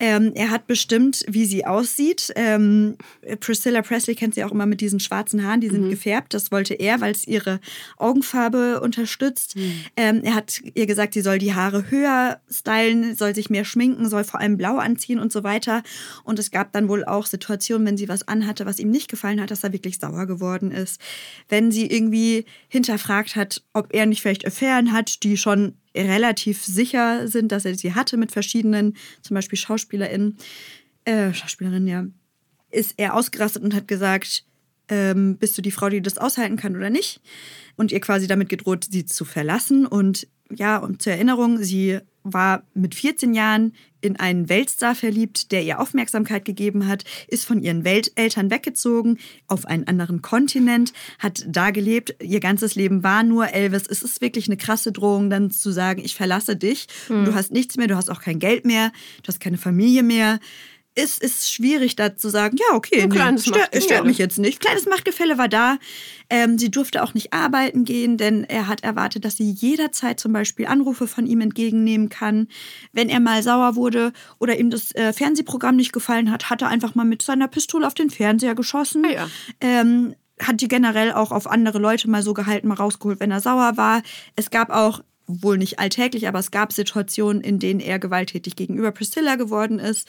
S2: Ähm, er hat bestimmt, wie sie aussieht. Ähm, Priscilla Presley kennt sie auch immer mit diesen schwarzen Haaren, die sind gefärbt. Das wollte er, weil es ihre Augenfarbe unterstützt. Ähm, er hat ihr gesagt, sie soll die Haare höher stylen, soll sich mehr schminken, soll vor allem blau anziehen und so weiter. Und es gab dann wohl auch Situationen, wenn sie was anhatte, was ihm nicht gefallen hat, dass er wirklich sauer geworden ist. Wenn sie irgendwie hinterfragt hat, ob er nicht vielleicht Affären hat, die schon relativ sicher sind, dass er sie hatte mit verschiedenen, zum Beispiel SchauspielerInnen, äh, Schauspielerinnen, ja, ist er ausgerastet und hat gesagt, ähm, bist du die Frau, die das aushalten kann oder nicht? Und ihr quasi damit gedroht, sie zu verlassen. Und ja, und zur Erinnerung, sie war mit 14 Jahren in einen Weltstar verliebt, der ihr Aufmerksamkeit gegeben hat, ist von ihren Welt Eltern weggezogen auf einen anderen Kontinent, hat da gelebt. Ihr ganzes Leben war nur Elvis. Es ist wirklich eine krasse Drohung, dann zu sagen, ich verlasse dich. Und du hast nichts mehr, du hast auch kein Geld mehr, du hast keine Familie mehr. Ist es schwierig, da zu sagen, ja, okay,
S4: Ein
S2: nee, stört, stört mich jetzt nicht. Kleines Machtgefälle war da. Ähm, sie durfte auch nicht arbeiten gehen, denn er hat erwartet, dass sie jederzeit zum Beispiel Anrufe von ihm entgegennehmen kann. Wenn er mal sauer wurde oder ihm das äh, Fernsehprogramm nicht gefallen hat, hat er einfach mal mit seiner Pistole auf den Fernseher geschossen.
S4: Ah ja.
S2: Ähm, hat die generell auch auf andere Leute mal so gehalten, mal rausgeholt, wenn er sauer war. Es gab auch, wohl nicht alltäglich, aber es gab Situationen, in denen er gewalttätig gegenüber Priscilla geworden ist.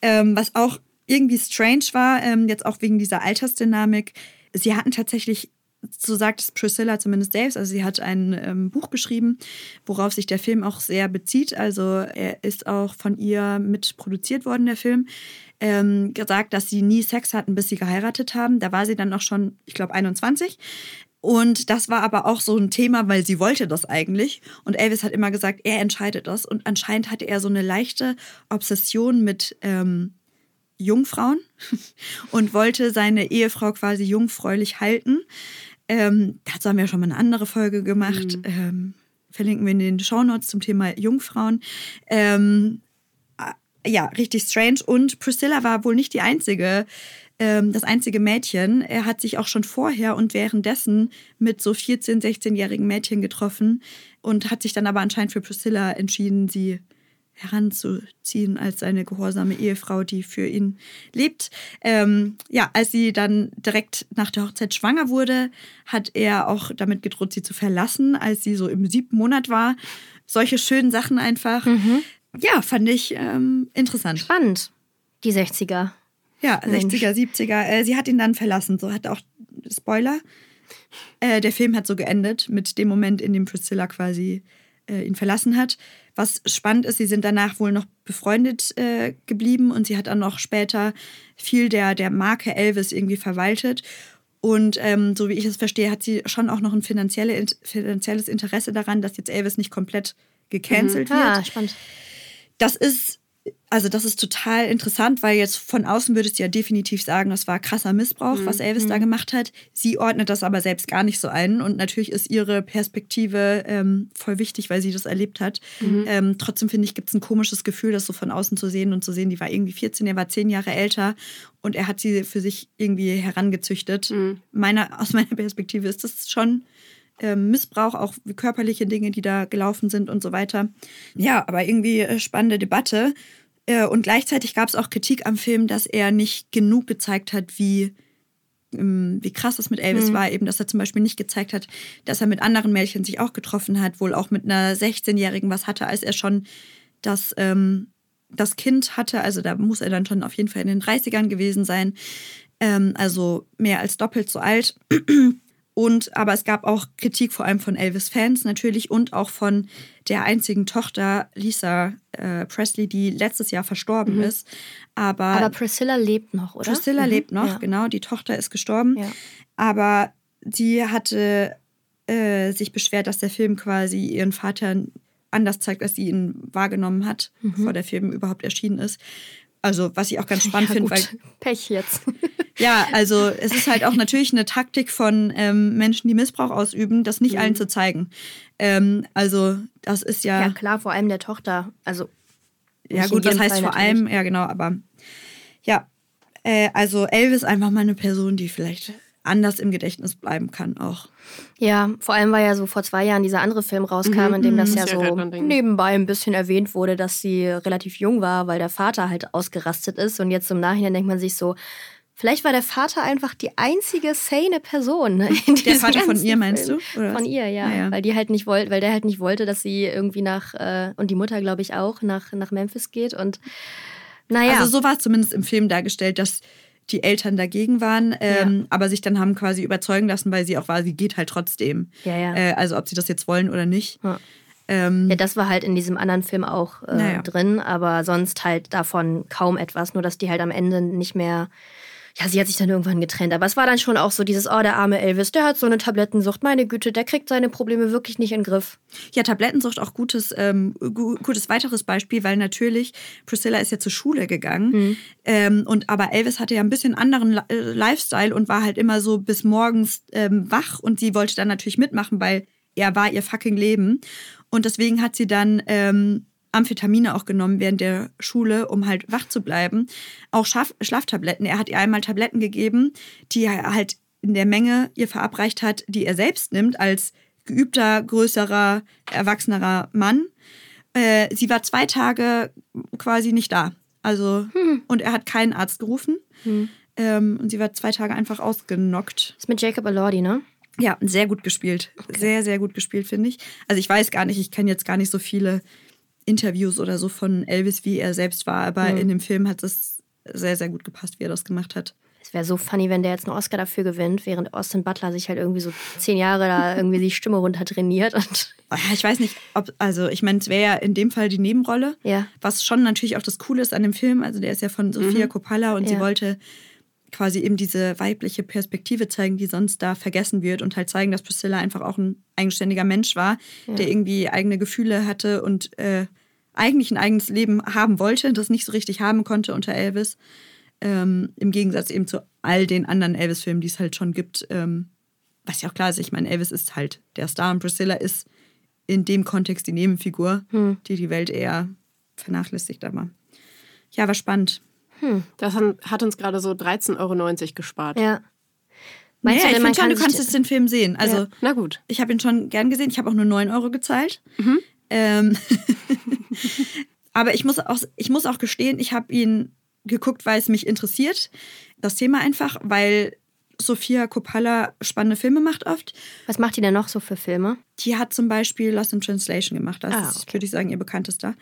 S2: Ähm, was auch irgendwie strange war, ähm, jetzt auch wegen dieser Altersdynamik. Sie hatten tatsächlich, so sagt es Priscilla zumindest selbst, also sie hat ein ähm, Buch geschrieben, worauf sich der Film auch sehr bezieht. Also er ist auch von ihr mitproduziert worden, der Film. Ähm, gesagt, dass sie nie Sex hatten, bis sie geheiratet haben. Da war sie dann noch schon, ich glaube, 21. Und das war aber auch so ein Thema, weil sie wollte das eigentlich. Und Elvis hat immer gesagt, er entscheidet das. Und anscheinend hatte er so eine leichte Obsession mit ähm, Jungfrauen und wollte seine Ehefrau quasi jungfräulich halten. Ähm, dazu haben wir schon mal eine andere Folge gemacht. Ähm, verlinken wir in den Shownotes zum Thema Jungfrauen. Ähm, ah, ja, richtig strange. Und Priscilla war wohl nicht die einzige, das einzige Mädchen. Er hat sich auch schon vorher und währenddessen mit so 14-, 16-jährigen Mädchen getroffen und hat sich dann aber anscheinend für Priscilla entschieden, sie heranzuziehen als seine gehorsame Ehefrau, die für ihn lebt. Ähm, ja, als sie dann direkt nach der Hochzeit schwanger wurde, hat er auch damit gedroht, sie zu verlassen, als sie so im siebten Monat war. Solche schönen Sachen einfach. Ja, fand ich ähm, interessant.
S3: Spannend. Die 60er.
S2: Ja,
S3: Mensch.
S2: 60er, 70er. Äh, sie hat ihn dann verlassen. So hat auch Spoiler. Äh, der Film hat so geendet mit dem Moment, in dem Priscilla quasi äh, ihn verlassen hat. Was spannend ist, sie sind danach wohl noch befreundet äh, geblieben und sie hat dann noch später viel der, der Marke Elvis irgendwie verwaltet. Und ähm, so wie ich es verstehe, hat sie schon auch noch ein finanzielle, finanzielles Interesse daran, dass jetzt Elvis nicht komplett gecancelt wird.
S3: Ah, spannend.
S2: Das ist, also das ist total interessant, weil jetzt von außen würdest du ja definitiv sagen, das war krasser Missbrauch, was Elvis da gemacht hat. Sie ordnet das aber selbst gar nicht so ein und natürlich ist ihre Perspektive ähm, voll wichtig, weil sie das erlebt hat. Ähm, trotzdem finde ich, gibt es ein komisches Gefühl, das so von außen zu sehen und zu sehen, die war irgendwie 14, er war 10 Jahre älter und er hat sie für sich irgendwie herangezüchtet. Meiner, aus meiner Perspektive ist das schon Missbrauch, auch körperliche Dinge, die da gelaufen sind und so weiter. Ja, aber irgendwie äh, spannende Debatte. Äh, und gleichzeitig gab es auch Kritik am Film, dass er nicht genug gezeigt hat, wie, ähm, wie krass es mit Elvis war. Eben, dass er zum Beispiel nicht gezeigt hat, dass er mit anderen Mädchen sich auch getroffen hat, wohl auch mit einer 16-Jährigen was hatte, als er schon das, ähm, das Kind hatte. Also da muss er dann schon auf jeden Fall in den 30ern gewesen sein. Ähm, also mehr als doppelt so alt. Und aber es gab auch Kritik vor allem von Elvis-Fans natürlich und auch von der einzigen Tochter Lisa äh, Presley, die letztes Jahr verstorben ist. Aber,
S3: Aber Priscilla lebt noch, oder?
S2: Priscilla
S3: Mhm.
S2: lebt noch,
S3: Ja.
S2: genau. Die Tochter ist gestorben.
S3: Ja.
S2: Aber sie hatte äh, sich beschwert, dass der Film quasi ihren Vater anders zeigt, als sie ihn wahrgenommen hat, bevor der Film überhaupt erschienen ist. Also, was ich auch ganz spannend
S3: Mhm. ja,
S2: finde, weil.
S3: Pech jetzt.
S2: ja, also es ist halt auch natürlich eine Taktik von ähm, Menschen, die Missbrauch ausüben, das nicht allen zu zeigen. Ähm, also das ist ja,
S3: ja,
S2: ja,
S3: klar, vor allem der Tochter. Also, in
S2: gut, was
S3: jedem
S2: heißt
S3: Fall
S2: vor allem, ja genau, aber ja, äh, also Elvis einfach mal eine Person, die vielleicht anders im Gedächtnis bleiben kann auch.
S3: Ja, vor allem, weil ja so vor zwei Jahren dieser andere Film rauskam, in dem das ja
S4: Muss ja
S3: so nebenbei ein bisschen erwähnt wurde, dass sie relativ jung war, weil der Vater halt ausgerastet ist. Und jetzt im Nachhinein denkt man sich so, vielleicht war der Vater einfach die einzige sane Person. In
S2: Der Vater von ihr meinst
S3: Film.
S2: du? oder
S3: Von ihr, ja.
S2: Ja.
S3: Weil die halt nicht wollte, weil der halt nicht wollte, dass sie irgendwie nach, äh, und die Mutter, glaube ich, auch, nach, nach Memphis geht. Und naja.
S2: Also so war es zumindest im Film dargestellt, dass die Eltern dagegen waren, ähm, aber sich dann haben quasi überzeugen lassen, weil sie auch war, sie geht halt trotzdem.
S3: Ja, ja.
S2: Äh, also ob sie das jetzt wollen oder nicht.
S3: Ja.
S2: Ähm,
S3: Ja, das war halt in diesem anderen Film auch äh,
S2: Naja.
S3: drin, aber sonst halt davon kaum etwas. Nur, dass die halt am Ende nicht mehr. Ja, sie hat sich dann irgendwann getrennt. Aber es war dann schon auch so dieses, oh, der arme Elvis, der hat so eine Tablettensucht. Meine Güte, der kriegt seine Probleme wirklich nicht in den Griff.
S2: Ja, Tablettensucht auch gutes, ähm, gu gutes weiteres Beispiel, weil natürlich Priscilla ist ja zur Schule gegangen. Ähm, und aber Elvis hatte ja ein bisschen anderen Li- äh, Lifestyle und war halt immer so bis morgens ähm, wach und sie wollte dann natürlich mitmachen, weil er war ihr fucking Leben. Und deswegen hat sie dann ähm, Amphetamine auch genommen während der Schule, um halt wach zu bleiben. Auch Schlaf Schlaftabletten. Er hat ihr einmal Tabletten gegeben, die er halt in der Menge ihr verabreicht hat, die er selbst nimmt als geübter, größerer, erwachsenerer Mann. Äh, sie war zwei Tage quasi nicht da. Also,
S3: Hm.
S2: und er hat keinen Arzt gerufen. Ähm, und sie war zwei Tage einfach ausgenockt.
S3: Das ist mit Jacob Elordi, ne?
S2: Ja, sehr gut gespielt. Sehr, sehr gut gespielt, finde ich. Also ich weiß gar nicht, ich kenne jetzt gar nicht so viele Interviews oder so von Elvis, wie er selbst war, aber in dem Film hat es sehr, sehr gut gepasst, wie er das gemacht hat.
S3: Es wäre so funny, wenn der jetzt einen Oscar dafür gewinnt, während Austin Butler sich halt irgendwie so zehn Jahre da irgendwie die Stimme runter trainiert. Und
S2: Oh Ich weiß nicht, ob, also ich meine, es wäre ja in dem Fall die Nebenrolle,
S3: Ja.
S2: was schon natürlich auch das Coole ist an dem Film. Also der ist ja von Sofia Coppola und sie
S3: Ja.
S2: wollte quasi eben diese weibliche Perspektive zeigen, die sonst da vergessen wird und halt zeigen, dass Priscilla einfach auch ein eigenständiger Mensch war, der irgendwie eigene Gefühle hatte und äh, eigentlich ein eigenes Leben haben wollte, das nicht so richtig haben konnte unter Elvis. Ähm, Im Gegensatz eben zu all den anderen Elvis-Filmen, die es halt schon gibt. Ähm, was ja auch klar ist, ich meine, Elvis ist halt der Star und Priscilla ist in dem Kontext die Nebenfigur, die die Welt eher vernachlässigt. Aber ja, war spannend.
S4: Das han- hat uns gerade so 13,90 Euro gespart.
S3: ja.
S2: Naja,
S3: Meinst du
S2: ich finde schon,
S3: kann
S2: du kannst jetzt den Film sehen. Also
S3: Ja.
S4: Na gut.
S2: ich habe ihn schon gern gesehen. Ich habe auch nur 9 Euro gezahlt. Ähm, aber ich muss, auch, ich muss auch gestehen, ich habe ihn geguckt, weil es mich interessiert. Das Thema einfach, weil Sophia Coppola spannende Filme macht oft.
S3: Was macht die denn noch so für Filme?
S2: Die hat zum Beispiel Lost in Translation gemacht. Das
S3: Ah,
S2: ist,
S3: okay.
S2: würde ich sagen, ihr bekanntester.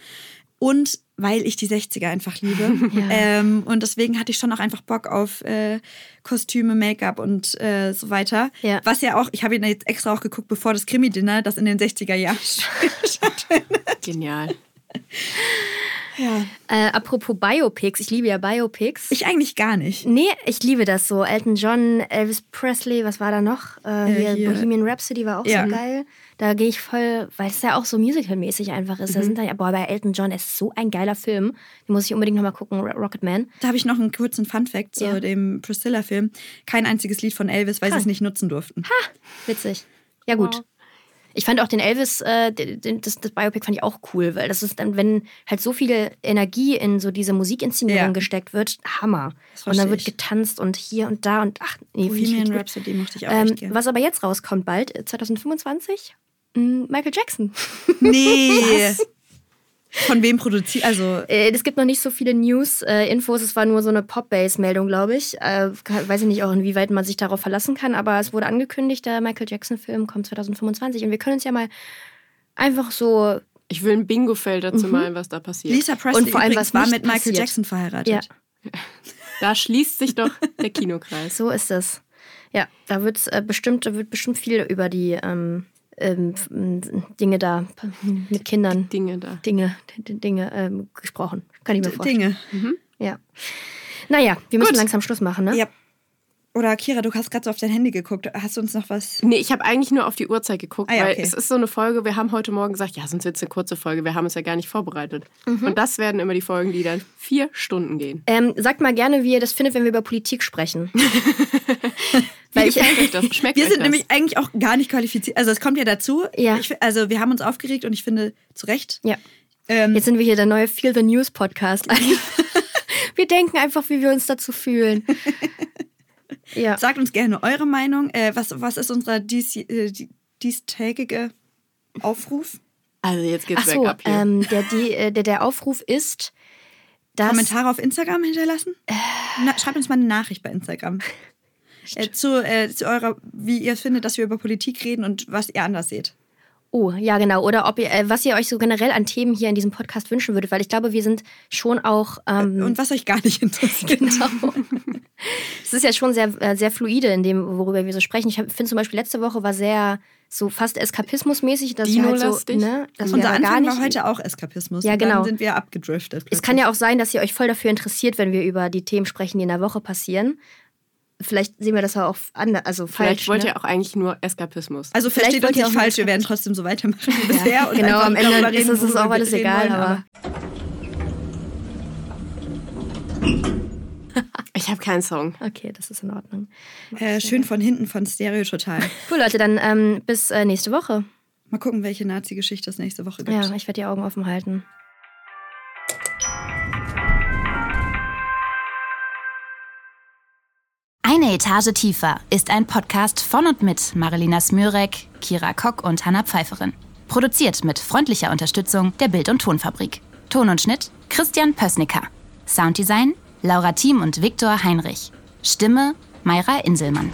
S2: Und weil ich die 60er einfach liebe. ähm, und deswegen hatte ich schon auch einfach Bock auf äh, Kostüme, Make-up und äh, so weiter.
S3: Ja.
S2: Was ja auch, ich habe ihn jetzt extra auch geguckt, bevor das Krimi-Dinner, das in den 60er Jahren stattfindet.
S4: Genial.
S2: Ja.
S3: Äh, apropos Biopics, ich liebe ja Biopics.
S2: Ich eigentlich gar nicht.
S3: nee, ich liebe das so. Elton John, Elvis Presley, was war da noch? Äh, hier,
S2: hier.
S3: Bohemian Rhapsody war auch
S2: Ja.
S3: so geil. Da gehe ich voll, weil es ja auch so musical-mäßig einfach ist.
S2: Mhm.
S3: Da sind dann, boah, bei Elton John ist so ein geiler Film. Den muss ich unbedingt nochmal gucken, Ro- Rocketman.
S2: Da habe ich noch einen kurzen Fun-Fact zu
S3: Ja.
S2: dem Priscilla-Film. Kein einziges Lied von Elvis, weil sie es nicht nutzen durften.
S3: Witzig. Ja, gut.
S4: Wow.
S3: Ich fand auch den Elvis, äh, den- das, das Biopic fand ich auch cool, weil das ist dann, wenn halt so viel Energie in so diese Musikinszenierung
S2: Ja.
S3: gesteckt wird, Hammer. Und dann wird getanzt und hier und da und ach, nee,
S2: Bohemian. Rhapsody mochte ich auch
S3: Ähm,
S2: echt gerne.
S3: was aber jetzt rauskommt bald, äh, 2025, mh, Michael Jackson.
S2: Nee. Von wem produziert? Also,
S3: Äh, Es gibt noch nicht so viele News-Infos. es war nur so eine Pop-Base-Meldung, glaube ich. Äh, weiß ich nicht auch, inwieweit man sich darauf verlassen kann, aber es wurde angekündigt, der Michael Jackson-Film kommt 2025. Und wir können uns ja mal einfach so.
S4: Ich will ein Bingo-Feld dazu malen, was da passiert.
S2: Lisa Presley
S3: Und vor allem, was
S2: war mit Michael
S3: passiert.
S2: Jackson verheiratet.
S3: Ja,
S4: Da schließt sich doch der Kinokreis.
S3: so ist es. Ja, da wird's, äh, bestimmt, da wird bestimmt viel über die ähm, ähm, Dinge da mit Kindern.
S4: Dinge da.
S3: Dinge, Dinge ähm, gesprochen. Kann ich mir vorstellen.
S2: Dinge.
S3: Ja. Naja, wir müssen
S4: Gut.
S3: langsam Schluss machen, ne?
S2: Ja. Oder Kira, du hast gerade so auf dein Handy geguckt. Hast du uns noch was?
S4: Nee, ich habe eigentlich nur auf die Uhrzeit geguckt,
S2: Ah ja,
S4: weil
S2: okay.
S4: es ist so eine Folge, wir haben heute Morgen gesagt, ja, sonst wird es eine kurze Folge, wir haben es ja gar nicht vorbereitet. Und das werden immer die Folgen, die dann vier Stunden gehen.
S3: Ähm, sagt mal gerne, wie ihr das findet, wenn wir über Politik sprechen. Weil ich,
S4: euch das? Schmeckt
S2: Wir sind
S4: das?
S2: nämlich eigentlich auch gar nicht qualifiziert. Also es kommt ja dazu.
S3: Ja.
S2: Ich, also wir haben uns aufgeregt und ich finde zu Recht.
S3: ja.
S2: Ähm,
S3: Jetzt sind wir hier der neue Feel the News Podcast. wir denken einfach, wie wir uns dazu fühlen. Ja.
S2: Sagt uns gerne eure Meinung. Äh, was, was ist unser dies, äh, die- diestägige Aufruf?
S4: Also jetzt geht's
S3: Ach so,
S4: weg ab hier.
S3: ähm, der, die, äh, der, der Aufruf ist, dass.
S2: Kommentare auf Instagram hinterlassen? Na, schreibt uns mal eine Nachricht bei Instagram. Äh, zu, äh, zu eurer, wie ihr findet, dass wir über Politik reden und was ihr anders seht.
S3: Oh, ja, genau. Oder ob ihr, äh, was ihr euch so generell an Themen hier in diesem Podcast wünschen würdet, weil ich glaube, wir sind schon auch. Ähm,
S2: Und was euch gar nicht interessiert.
S3: Genau. Es ist ja schon sehr, äh, sehr fluide in dem, worüber wir so sprechen. Ich finde zum Beispiel letzte Woche war sehr so fast Eskapismusmäßig, dass wir halt so, ne, dass wir
S2: Unser
S3: aber gar
S2: Anfang
S3: nicht.
S2: war heute auch Eskapismus.
S3: Ja, genau.
S2: Dann sind wir abgedriftet.
S3: es kann ja auch sein, dass ihr euch voll dafür interessiert, wenn wir über die Themen sprechen, die in der Woche passieren. Vielleicht sehen wir das auch anders, also
S4: Vielleicht
S3: falsch.
S4: wollt
S3: ne?
S4: ihr auch eigentlich nur Eskapismus.
S2: Also
S3: Vielleicht
S2: versteht
S3: wollt ihr
S2: nicht
S3: auch
S2: falsch, wir werden trotzdem so weitermachen wie bisher. und
S3: genau, am Ende ist
S2: reden,
S3: es uns auch alles egal,
S2: wollen,
S3: aber
S4: Ich habe keinen Song.
S3: okay, das ist in Ordnung.
S2: Äh, schön von hinten von Stereo Total.
S3: Cool, Leute, dann ähm, bis äh, nächste Woche.
S2: Mal gucken, welche Nazi-Geschichte es nächste Woche gibt.
S3: Ja, ich werde die Augen offen halten.
S1: Eine Etage tiefer ist ein Podcast von und mit Marilina Smürek, Kira Kock und Hanna Pfeifferin. Produziert mit freundlicher Unterstützung der Bild- und Tonfabrik. Ton und Schnitt Christian Pössnicker. Sounddesign Laura Thiem und Viktor Heinrich. Stimme Mayra Inselmann.